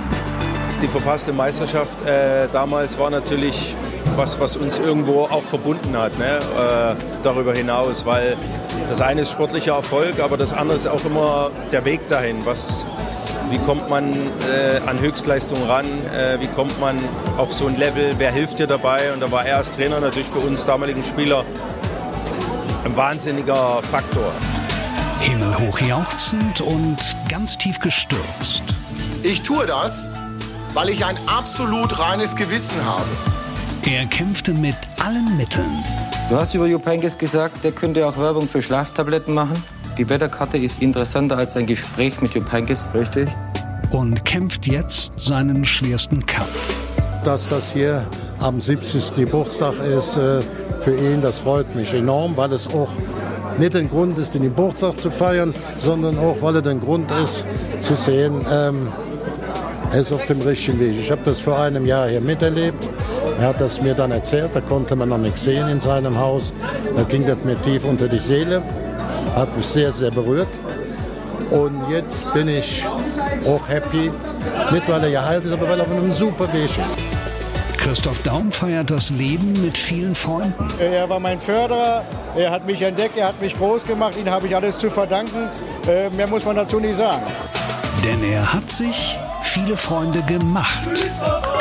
Die verpasste Meisterschaft äh, damals war natürlich was, was uns irgendwo auch verbunden hat, ne? äh, darüber hinaus, weil das eine ist sportlicher Erfolg, aber das andere ist auch immer der Weg dahin. Was, wie kommt man äh, an Höchstleistung ran? Äh, wie kommt man auf so ein Level? Wer hilft dir dabei? Und da war er als Trainer natürlich für uns damaligen Spieler ein wahnsinniger Faktor. Himmelhoch jauchzend und ganz tief gestürzt. Ich tue das, weil ich ein absolut reines Gewissen habe. Er kämpfte mit allen Mitteln. Du hast über Jupp Heynckes gesagt, der könnte auch Werbung für Schlaftabletten machen. Die Wetterkarte ist interessanter als ein Gespräch mit Jupp Heynckes, richtig? Und kämpft jetzt seinen schwersten Kampf. Dass das hier am 70. Geburtstag ist äh, für ihn, das freut mich enorm, weil es auch nicht ein Grund ist, den Geburtstag zu feiern, sondern auch, weil es ein Grund ist, zu sehen, ähm, er ist auf dem richtigen Weg. Ich habe das vor einem Jahr hier miterlebt. Er hat das mir dann erzählt, da konnte man noch nichts sehen in seinem Haus. Da ging das mir tief unter die Seele, hat mich sehr, sehr berührt. Und jetzt bin ich auch happy, nicht weil er ja alt ist, aber weil er auf einem super Weg ist. Christoph Daum feiert das Leben mit vielen Freunden. Er war mein Förderer, er hat mich entdeckt, er hat mich groß gemacht, ihm habe ich alles zu verdanken. Äh, mehr muss man dazu nicht sagen. Denn er hat sich viele Freunde gemacht.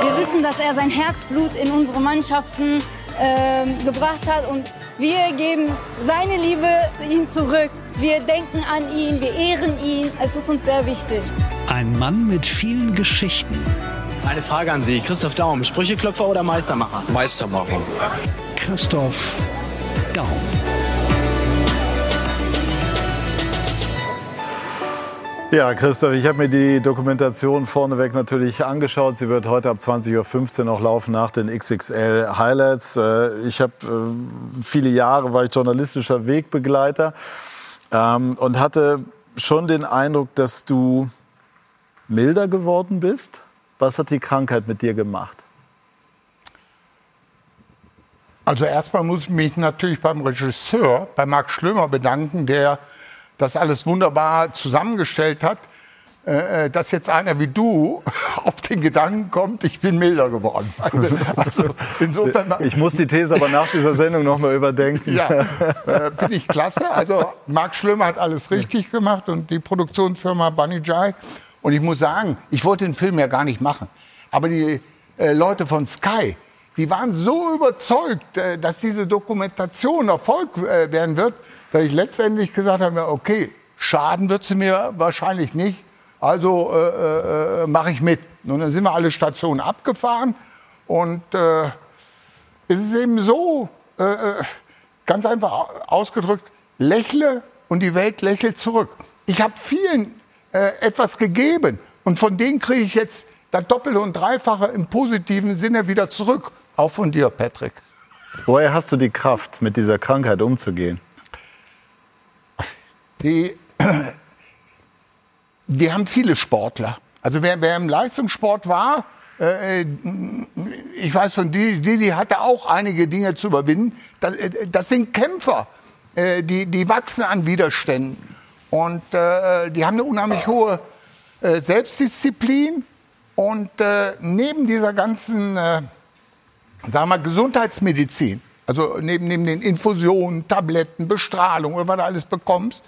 Wir wissen, dass er sein Herzblut in unsere Mannschaften ähm, gebracht hat und wir geben seine Liebe ihm zurück. Wir denken an ihn, wir ehren ihn. Es ist uns sehr wichtig. Ein Mann mit vielen Geschichten. Eine Frage an Sie, Christoph Daum, Sprücheklopfer oder Meistermacher? Meistermacher. Christoph Daum. Ja, Christoph, ich habe mir die Dokumentation vorneweg natürlich angeschaut. Sie wird heute ab 20.15 Uhr noch laufen nach den XXL Highlights. Äh, Ich habe äh, viele Jahre war ich journalistischer Wegbegleiter ähm, und hatte schon den Eindruck, dass du milder geworden bist. Was hat die Krankheit mit dir gemacht? Also erstmal muss ich mich natürlich beim Regisseur, bei Marc Schlömer bedanken, der das alles wunderbar zusammengestellt hat, äh, dass jetzt einer wie du *laughs* auf den Gedanken kommt, ich bin milder geworden. Also, also insofern. *laughs* Ich muss die These aber nach dieser Sendung noch mal überdenken. Ja, äh, finde ich klasse. Also Marc Schlömer hat alles richtig gemacht und die Produktionsfirma Bunny Jai. Und ich muss sagen, ich wollte den Film ja gar nicht machen. Aber die äh, Leute von Sky, die waren so überzeugt, äh, dass diese Dokumentation Erfolg äh, werden wird, dass ich letztendlich gesagt habe, okay, schaden wird sie mir wahrscheinlich nicht, also äh, äh, mache ich mit. Und dann sind wir alle Stationen abgefahren Und äh, es ist eben so, äh, äh, ganz einfach ausgedrückt, lächle und die Welt lächelt zurück. Ich habe vielen äh, etwas gegeben und von denen kriege ich jetzt das Doppelte und Dreifache im positiven Sinne wieder zurück. Auch von dir, Patrick. Woher hast du die Kraft, mit dieser Krankheit umzugehen? Die, die haben viele Sportler. Also wer, wer im Leistungssport war, äh, ich weiß von die, die, hatte auch einige Dinge zu überwinden. Das, äh, das sind Kämpfer, äh, die, die wachsen an Widerständen. Und äh, die haben eine unheimlich hohe äh, Selbstdisziplin. Und äh, neben dieser ganzen, sagen wir, Gesundheitsmedizin, also neben, neben den Infusionen, Tabletten, Bestrahlung, oder was du alles bekommst,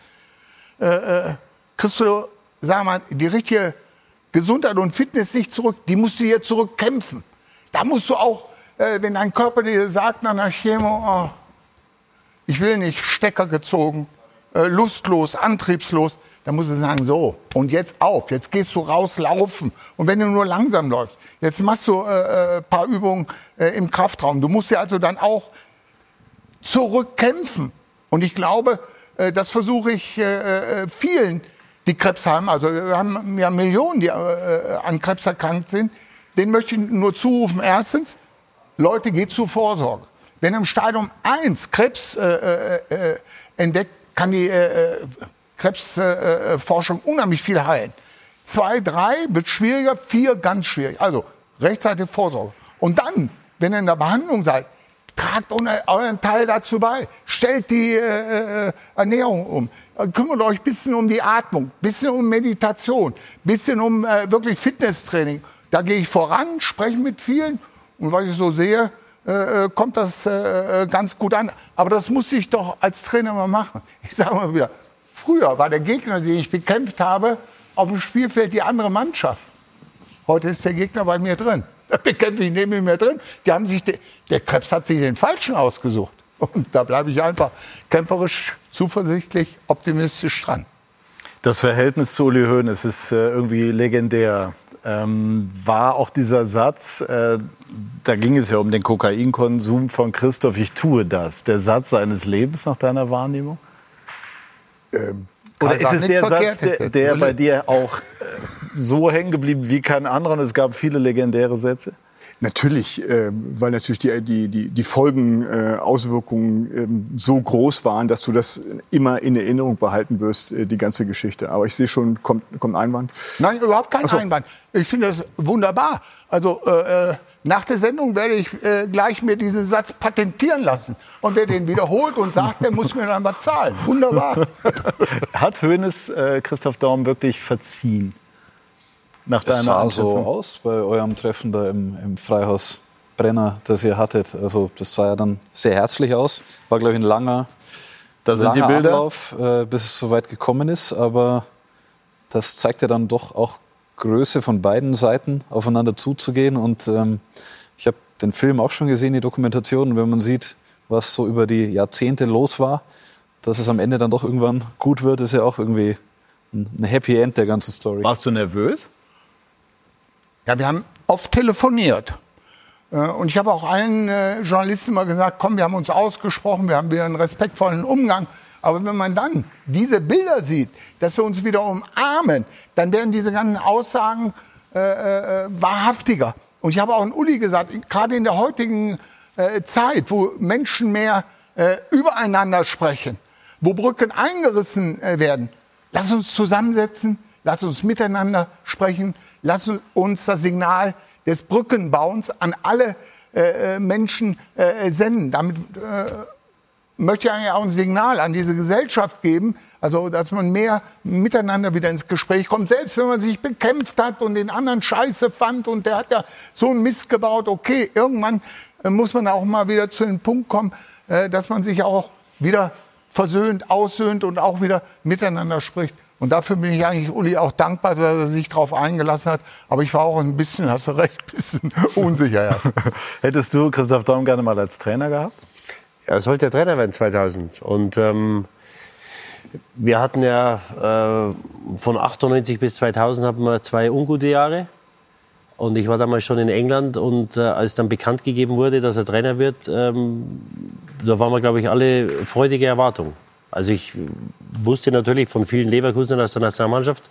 äh, äh, kriegst du, sagen wir, die richtige Gesundheit und Fitness nicht zurück. Die musst du hier zurückkämpfen. Da musst du auch, äh, wenn dein Körper dir sagt nach einer Chemo, oh, ich will nicht, Stecker gezogen, äh, lustlos, antriebslos, dann musst du sagen, so, und jetzt auf, jetzt gehst du raus laufen. Und wenn du nur langsam läufst, jetzt machst du äh, äh, paar Übungen äh, im Kraftraum. Du musst ja also dann auch zurückkämpfen. Und ich glaube, das versuche ich äh, äh, vielen, die Krebs haben, also wir haben ja Millionen, die äh, an Krebs erkrankt sind, denen möchte ich nur zurufen, erstens, Leute, geht zur Vorsorge. Wenn im Stadium 1 Krebs äh, äh, entdeckt, kann die äh, Krebsforschung unheimlich viel heilen. Zwei, drei wird schwieriger, vier ganz schwierig. Also rechtzeitig Vorsorge. Und dann, wenn ihr in der Behandlung seid, tragt euren Teil dazu bei. Stellt die äh, Ernährung um. Kümmert euch ein bisschen um die Atmung, ein bisschen um Meditation, ein bisschen um äh, wirklich Fitnesstraining. Da gehe ich voran, spreche mit vielen und was ich so sehe, äh, kommt das äh, ganz gut an. Aber das muss ich doch als Trainer mal machen. Ich sage mal wieder, früher war der Gegner, den ich bekämpft habe, auf dem Spielfeld die andere Mannschaft. Heute ist der Gegner bei mir drin. *laughs* Da bekämpfe ich neben mir drin. Die haben sich, der Krebs hat sich den Falschen ausgesucht. Und da bleibe ich einfach kämpferisch, zuversichtlich, optimistisch dran. Das Verhältnis zu Uli Hoeneß ist äh, irgendwie legendär. Ähm, war auch dieser Satz, äh, da ging es ja um den Kokainkonsum von Christoph, ich tue das, der Satz seines Lebens nach deiner Wahrnehmung? Ähm, Oder ist es der Satz, der, der bei dir auch so hängen geblieben wie kein anderer und es gab viele legendäre Sätze? Natürlich, äh, weil natürlich die, die, die, die Folgen, äh, Auswirkungen äh, so groß waren, dass du das immer in Erinnerung behalten wirst, äh, die ganze Geschichte. Aber ich sehe schon, kommt, kommt ein Einwand? Nein, überhaupt kein so. Einwand. Ich finde das wunderbar. Also äh, äh, nach der Sendung werde ich äh, gleich mir diesen Satz patentieren lassen. Und wer den wiederholt und sagt, der muss mir dann was zahlen. Wunderbar. *laughs* Hat Hoeneß äh, Christoph Daum wirklich verziehen? nach deiner Es sah so aus bei eurem Treffen da im, im Freihaus Brenner, das ihr hattet. Also das sah ja dann sehr herzlich aus. War, glaube ich, ein langer, da sind langer die Bilder. Ablauf, äh, bis es so weit gekommen ist. Aber das zeigt ja dann doch auch Größe von beiden Seiten, aufeinander zuzugehen. Und ähm, ich habe den Film auch schon gesehen, die Dokumentation. wenn man sieht, was so über die Jahrzehnte los war, dass es am Ende dann doch irgendwann gut wird, ist ja auch irgendwie ein Happy End der ganzen Story. Warst du nervös? Ja, wir haben oft telefoniert. Äh, und ich habe auch allen äh, Journalisten mal gesagt, komm, wir haben uns ausgesprochen, wir haben wieder einen respektvollen Umgang. Aber wenn man dann diese Bilder sieht, dass wir uns wieder umarmen, dann werden diese ganzen Aussagen äh, äh, wahrhaftiger. Und ich habe auch an Uli gesagt, gerade in der heutigen äh, Zeit, wo Menschen mehr äh, übereinander sprechen, wo Brücken eingerissen werden, lass uns zusammensetzen, lass uns miteinander sprechen, lass uns das Signal des Brückenbauens an alle äh, äh, Menschen äh, senden. Damit äh, möchte ich eigentlich auch ein Signal an diese Gesellschaft geben, also dass man mehr miteinander wieder ins Gespräch kommt. Selbst wenn man sich bekämpft hat und den anderen scheiße fand und der hat ja so einen Mist gebaut, okay, irgendwann äh, muss man auch mal wieder zu dem Punkt kommen, äh, dass man sich auch wieder versöhnt, aussöhnt und auch wieder miteinander spricht. Und dafür bin ich eigentlich Uli auch dankbar, dass er sich darauf eingelassen hat. Aber ich war auch ein bisschen, hast du recht, ein bisschen *laughs* unsicher. Ja. *laughs* Hättest du Christoph Daum gerne mal als Trainer gehabt? Er sollte Trainer werden 2000. Und ähm, wir hatten ja äh, von 98 bis 2000 hatten wir zwei ungute Jahre. Und ich war damals schon in England und äh, als dann bekannt gegeben wurde, dass er Trainer wird, ähm, da waren wir, glaube ich, alle freudige Erwartung. Also ich wusste natürlich von vielen Leverkusen aus der Nationalmannschaft,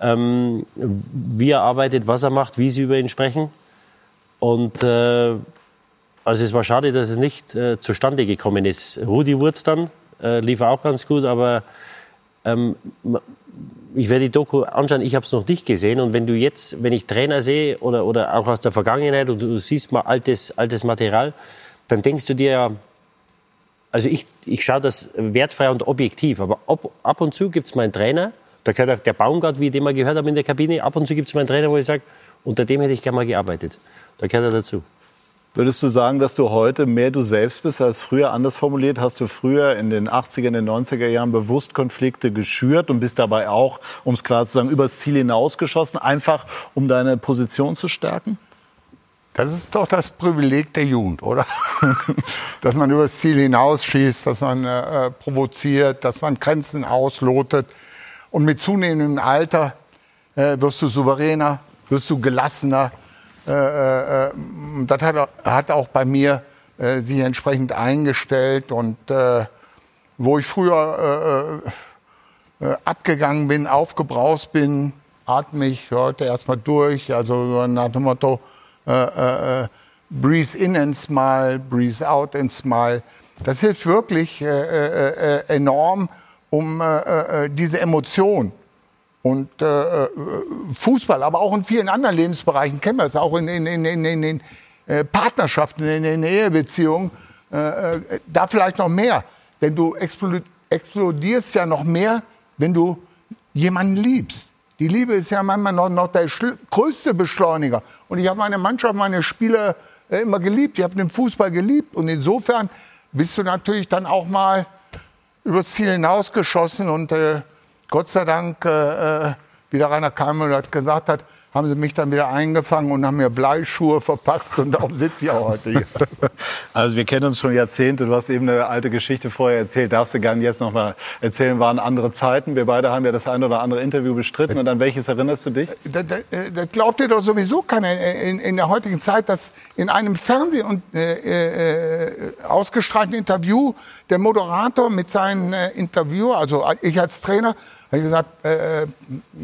ähm, wie er arbeitet, was er macht, wie sie über ihn sprechen. Und äh, also es war schade, dass es nicht äh, zustande gekommen ist. Rudi Wurz dann äh, lief auch ganz gut, aber ähm, ich werde die Doku anschauen, ich habe es noch nicht gesehen. Und wenn du jetzt, wenn ich Trainer sehe oder, oder auch aus der Vergangenheit und du siehst mal altes, altes Material, dann denkst du dir, also ich, ich schaue das wertfrei und objektiv, aber ab, ab und zu gibt es mal einen Trainer, da gehört auch der Baumgart, wie den wir gehört haben in der Kabine, ab und zu gibt es mal einen Trainer, wo ich sage, unter dem hätte ich gerne mal gearbeitet. Da gehört er dazu. Würdest du sagen, dass du heute mehr du selbst bist als früher? Anders formuliert, hast du früher in den 80er, in den 90er Jahren bewusst Konflikte geschürt und bist dabei auch, um es klar zu sagen, übers Ziel hinausgeschossen, einfach um deine Position zu stärken? Das ist doch das Privileg der Jugend, oder? *laughs* dass man übers Ziel hinausschießt, dass man äh, provoziert, dass man Grenzen auslotet. Und mit zunehmendem Alter äh, wirst du souveräner, wirst du gelassener. Äh, äh, äh das hat, hat, auch bei mir äh, sich entsprechend eingestellt. Und wo ich früher abgegangen bin, aufgebraust bin, atme ich heute erstmal durch. Also nach dem Motto, äh, äh, breathe in and smile, breathe out and smile. Das hilft wirklich äh, äh, äh enorm, um äh, diese Emotion und Fußball, aber auch in vielen anderen Lebensbereichen kennen wir es, auch in, in, in, in, in Partnerschaften, in, in Ehebeziehungen, da vielleicht noch mehr. Denn du explodierst ja noch mehr, wenn du jemanden liebst. Die Liebe ist ja manchmal noch, noch der größte Beschleuniger. Und ich habe meine Mannschaft, meine Spieler äh, immer geliebt. Ich habe den Fußball geliebt. Und insofern bist du natürlich dann auch mal übers Ziel hinausgeschossen. Und äh, Gott sei Dank, äh, äh wie der Rainer Kalmüller gesagt hat, haben sie mich dann wieder eingefangen und haben mir Bleischuhe verpasst und darum sitze ich auch heute hier. *laughs* Also wir kennen uns schon Jahrzehnte. Du hast eben eine alte Geschichte vorher erzählt. Darfst du gerne jetzt noch mal erzählen? Waren andere Zeiten. Wir beide haben ja das ein oder andere Interview bestritten. Und an welches erinnerst du dich? Das, das, das glaubt dir doch sowieso keiner in, in, der heutigen Zeit, dass in einem Fernseh- und äh, äh, ausgestrahlten Interview der Moderator mit seinem äh, Interview, also ich als Trainer, habe ich gesagt, äh, äh,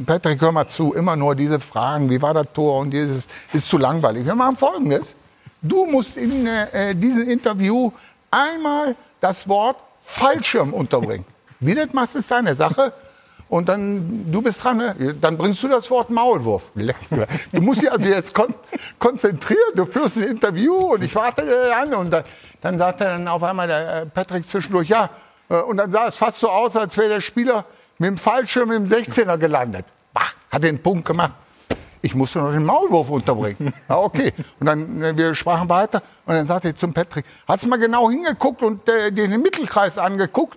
Patrick, hör mal zu, immer nur diese Fragen, wie war das Tor und dieses ist zu langweilig. Wir machen Folgendes. Du musst in äh, diesem Interview einmal das Wort Fallschirm unterbringen. *laughs* Wie das machst, ist deine Sache. Und dann, du bist dran, ne? dann bringst du das Wort Maulwurf. *laughs* Du musst dich also jetzt kon konzentrieren, du führst ein Interview und ich warte an. Und dann, dann sagt er dann auf einmal der äh, Patrick zwischendurch, ja. Äh, und dann sah es fast so aus, als wäre der Spieler mit dem Fallschirm im 16er gelandet. Bah, hat den Punkt gemacht. Ich musste noch den Maulwurf unterbringen. Ja, okay. Und dann, äh, wir sprachen weiter und dann sagte ich zum Patrick, hast du mal genau hingeguckt und äh, den Mittelkreis angeguckt?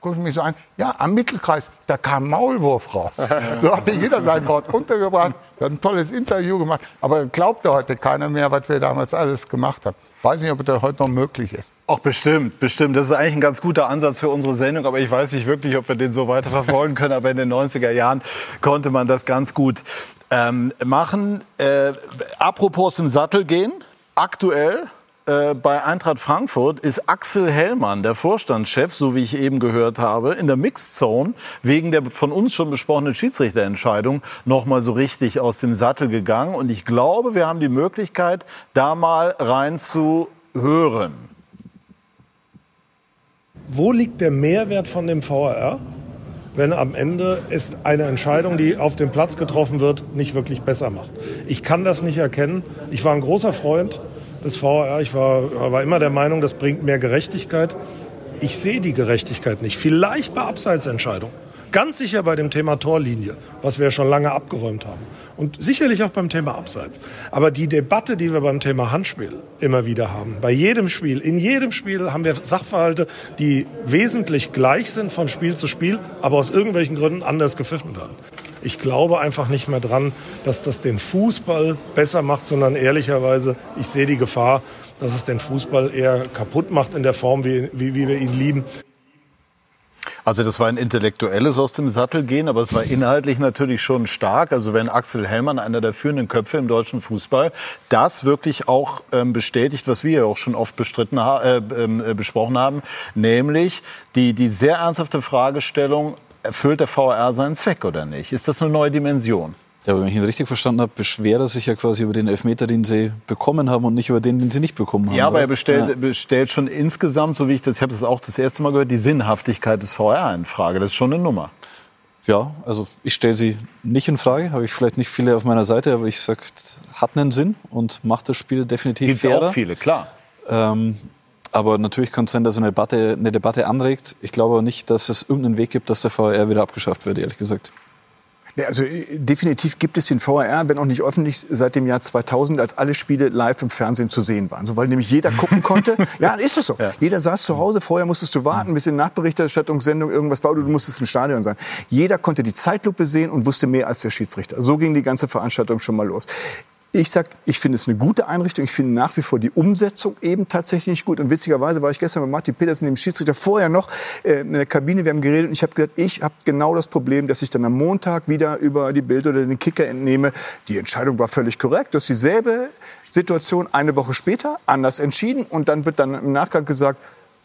Guck ich mich so an, ja, am Mittelkreis, da kam Maulwurf raus. So hatte jeder sein Wort untergebracht. Haben ein tolles Interview gemacht. Aber glaubte heute keiner mehr, was wir damals alles gemacht haben. Weiß nicht, ob das heute noch möglich ist. Auch bestimmt, bestimmt. Das ist eigentlich ein ganz guter Ansatz für unsere Sendung, aber ich weiß nicht wirklich, ob wir den so weiterverfolgen können. Aber in den 90er Jahren konnte man das ganz gut ähm, machen. Äh, apropos im Sattel gehen, aktuell äh, bei Eintracht Frankfurt ist Axel Hellmann, der Vorstandschef, so wie ich eben gehört habe, in der Mixed Zone wegen der von uns schon besprochenen Schiedsrichterentscheidung noch mal so richtig aus dem Sattel gegangen. Und ich glaube, wir haben die Möglichkeit, da mal rein zu hören. Wo liegt der Mehrwert von dem VAR? wenn am Ende es eine Entscheidung, die auf dem Platz getroffen wird, nicht wirklich besser macht. Ich kann das nicht erkennen. Ich war ein großer Freund des VR. Ich war, war immer der Meinung, das bringt mehr Gerechtigkeit. Ich sehe die Gerechtigkeit nicht. Vielleicht bei Abseitsentscheidungen. Ganz sicher bei dem Thema Torlinie, was wir schon lange abgeräumt haben. Und sicherlich auch beim Thema Abseits. Aber die Debatte, die wir beim Thema Handspiel immer wieder haben, bei jedem Spiel, in jedem Spiel haben wir Sachverhalte, die wesentlich gleich sind von Spiel zu Spiel, aber aus irgendwelchen Gründen anders gepfiffen werden. Ich glaube einfach nicht mehr dran, dass das den Fußball besser macht, sondern ehrlicherweise, ich sehe die Gefahr, dass es den Fußball eher kaputt macht in der Form, wie, wie, wie wir ihn lieben. Also das war ein intellektuelles aus dem Sattel gehen, aber es war inhaltlich natürlich schon stark. Also wenn Axel Hellmann, einer der führenden Köpfe im deutschen Fußball, das wirklich auch ähm, bestätigt, was wir ja auch schon oft bestritten äh, äh, besprochen haben, nämlich die, die sehr ernsthafte Fragestellung, erfüllt der VR seinen Zweck oder nicht? Ist das eine neue Dimension? Ja, wenn ich ihn richtig verstanden habe, beschwert er sich ja quasi über den Elfmeter, den sie bekommen haben und nicht über den, den sie nicht bekommen haben. Ja, aber oder? er bestellt, Ja. bestellt schon insgesamt, so wie ich das, ich habe das auch das erste Mal gehört, die Sinnhaftigkeit des VR in Frage. Das ist schon eine Nummer. Ja, also ich stelle sie nicht in Frage, habe ich vielleicht nicht viele auf meiner Seite, aber ich sage, hat einen Sinn und macht das Spiel definitiv Gibt's fairer. auch viele, klar. Ähm, aber natürlich kann es sein, dass er eine Debatte, eine Debatte anregt. Ich glaube aber nicht, dass es irgendeinen Weg gibt, dass der VR wieder abgeschafft wird, ehrlich gesagt. Ja, also äh, definitiv gibt es den VR, wenn auch nicht öffentlich, seit dem Jahr 2000, als alle Spiele live im Fernsehen zu sehen waren. So, weil nämlich jeder gucken konnte. *laughs* ja, ist es so. Jeder saß zu Hause, vorher musstest du warten, bis in Nachberichterstattungssendung irgendwas war, oder du musstest im Stadion sein. Jeder konnte die Zeitlupe sehen und wusste mehr als der Schiedsrichter. So ging die ganze Veranstaltung schon mal los. Ich sag, ich finde es eine gute Einrichtung. Ich finde nach wie vor die Umsetzung eben tatsächlich nicht gut. Und witzigerweise war ich gestern mit Martin Petersen, dem Schiedsrichter, vorher noch äh, in der Kabine. Wir haben geredet und ich habe gesagt, ich habe genau das Problem, dass ich dann am Montag wieder über die Bild oder den Kicker entnehme. Die Entscheidung war völlig korrekt. Das ist dieselbe Situation eine Woche später, anders entschieden. Und dann wird dann im Nachgang gesagt,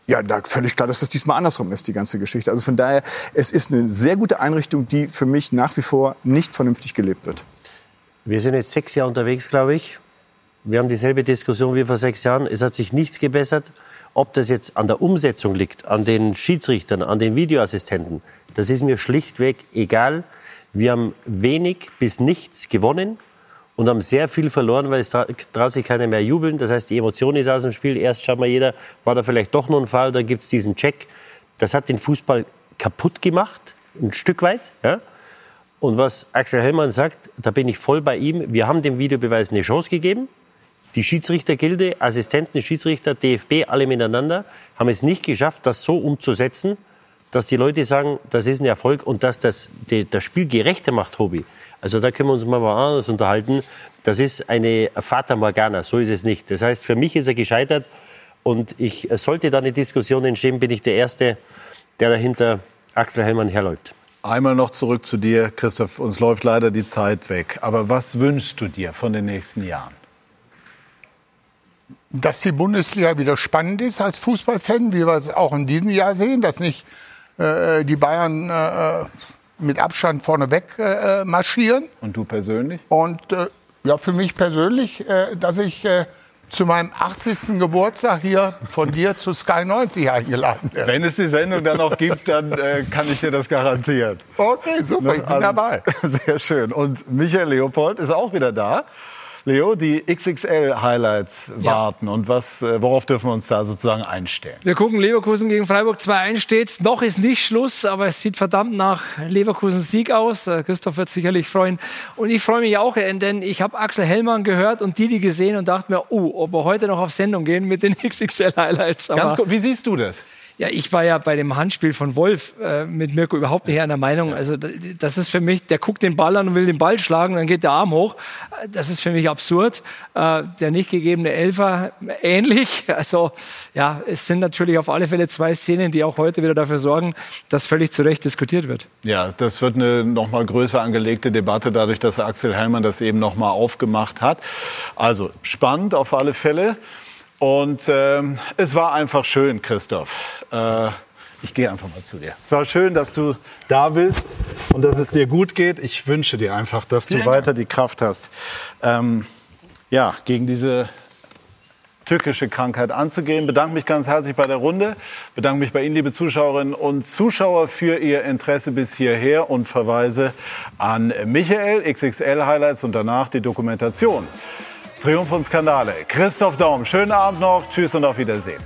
ja, da völlig klar, dass das diesmal andersrum ist, die ganze Geschichte. Also von daher, es ist eine sehr gute Einrichtung, die für mich nach wie vor nicht vernünftig gelebt wird. Wir sind jetzt sechs Jahre unterwegs, glaube ich. Wir haben dieselbe Diskussion wie vor sechs Jahren. Es hat sich nichts gebessert. Ob das jetzt an der Umsetzung liegt, an den Schiedsrichtern, an den Videoassistenten, das ist mir schlichtweg egal. Wir haben wenig bis nichts gewonnen und haben sehr viel verloren, weil es tra traut sich keiner mehr jubeln. Das heißt, die Emotion ist aus dem Spiel. Erst schaut mal jeder, war da vielleicht doch noch ein Fall, dann gibt es diesen Check. Das hat den Fußball kaputt gemacht, ein Stück weit. Ja? Und was Axel Hellmann sagt, da bin ich voll bei ihm. Wir haben dem Videobeweis eine Chance gegeben. Die Schiedsrichtergilde, Assistenten, Schiedsrichter, DFB, alle miteinander, haben es nicht geschafft, das so umzusetzen, dass die Leute sagen, das ist ein Erfolg und dass das die, das Spiel gerechter macht, Tobi. Also da können wir uns mal anders unterhalten. Das ist eine Fata Morgana, so ist es nicht. Das heißt, für mich ist er gescheitert und ich sollte da eine Diskussion entstehen, bin ich der Erste, der dahinter Axel Hellmann herläuft. Einmal noch zurück zu dir, Christoph. Uns läuft leider die Zeit weg. Aber was wünschst du dir von den nächsten Jahren? dass die Bundesliga wieder spannend ist als Fußballfan, wie wir es auch in diesem Jahr sehen, dass nicht äh, die Bayern äh, mit Abstand vorneweg äh, marschieren. Und du persönlich? Und äh, ja, für mich persönlich, äh, dass ich äh, zu meinem 80. Geburtstag hier von dir zu Sky 90 eingeladen werde. Wenn es die Sendung dann noch gibt, dann äh, kann ich dir das garantieren. Okay, super, ich bin Also, dabei. *laughs* Sehr schön. Und Michael Leopold ist auch wieder da. Leo, die XXL-Highlights warten. Und was, äh, worauf dürfen wir uns da sozusagen einstellen? Wir gucken Leverkusen gegen Freiburg 2-1 steht. Noch ist nicht Schluss, aber es sieht verdammt nach Leverkusens Sieg aus. Äh, Christoph wird sich sicherlich freuen. Und ich freue mich auch, denn ich habe Axel Hellmann gehört und Didi gesehen und dachte mir, oh, ob wir heute noch auf Sendung gehen mit den *laughs* XXL-Highlights. Ganz kurz, wie siehst du das? Ja, ich war ja bei dem Handspiel von Wolf äh, mit Mirko überhaupt nicht einer Meinung. Also das ist für mich, der guckt den Ball an und will den Ball schlagen, dann geht der Arm hoch. Äh, Das ist für mich absurd. Äh, der nicht gegebene Elfer ähnlich. *laughs* Also ja, es sind natürlich auf alle Fälle zwei Szenen, die auch heute wieder dafür sorgen, dass völlig zu Recht diskutiert wird. Ja, das wird eine noch mal größer angelegte Debatte, dadurch, dass Axel Hellmann das eben noch mal aufgemacht hat. Also spannend auf alle Fälle. Und ähm, es war einfach schön, Christoph. Äh, ich gehe einfach mal zu dir. Es war schön, dass du da bist und dass es dir gut geht. Ich wünsche dir einfach, dass du weiter die Kraft hast, ähm, ja, gegen diese tückische Krankheit anzugehen. Bedanke mich ganz herzlich bei der Runde. Bedanke mich bei Ihnen, liebe Zuschauerinnen und Zuschauer, für Ihr Interesse bis hierher und verweise an Michael, XXL Highlights und danach die Dokumentation. Triumph und Skandale. Christoph Daum, schönen Abend noch. Tschüss und auf Wiedersehen.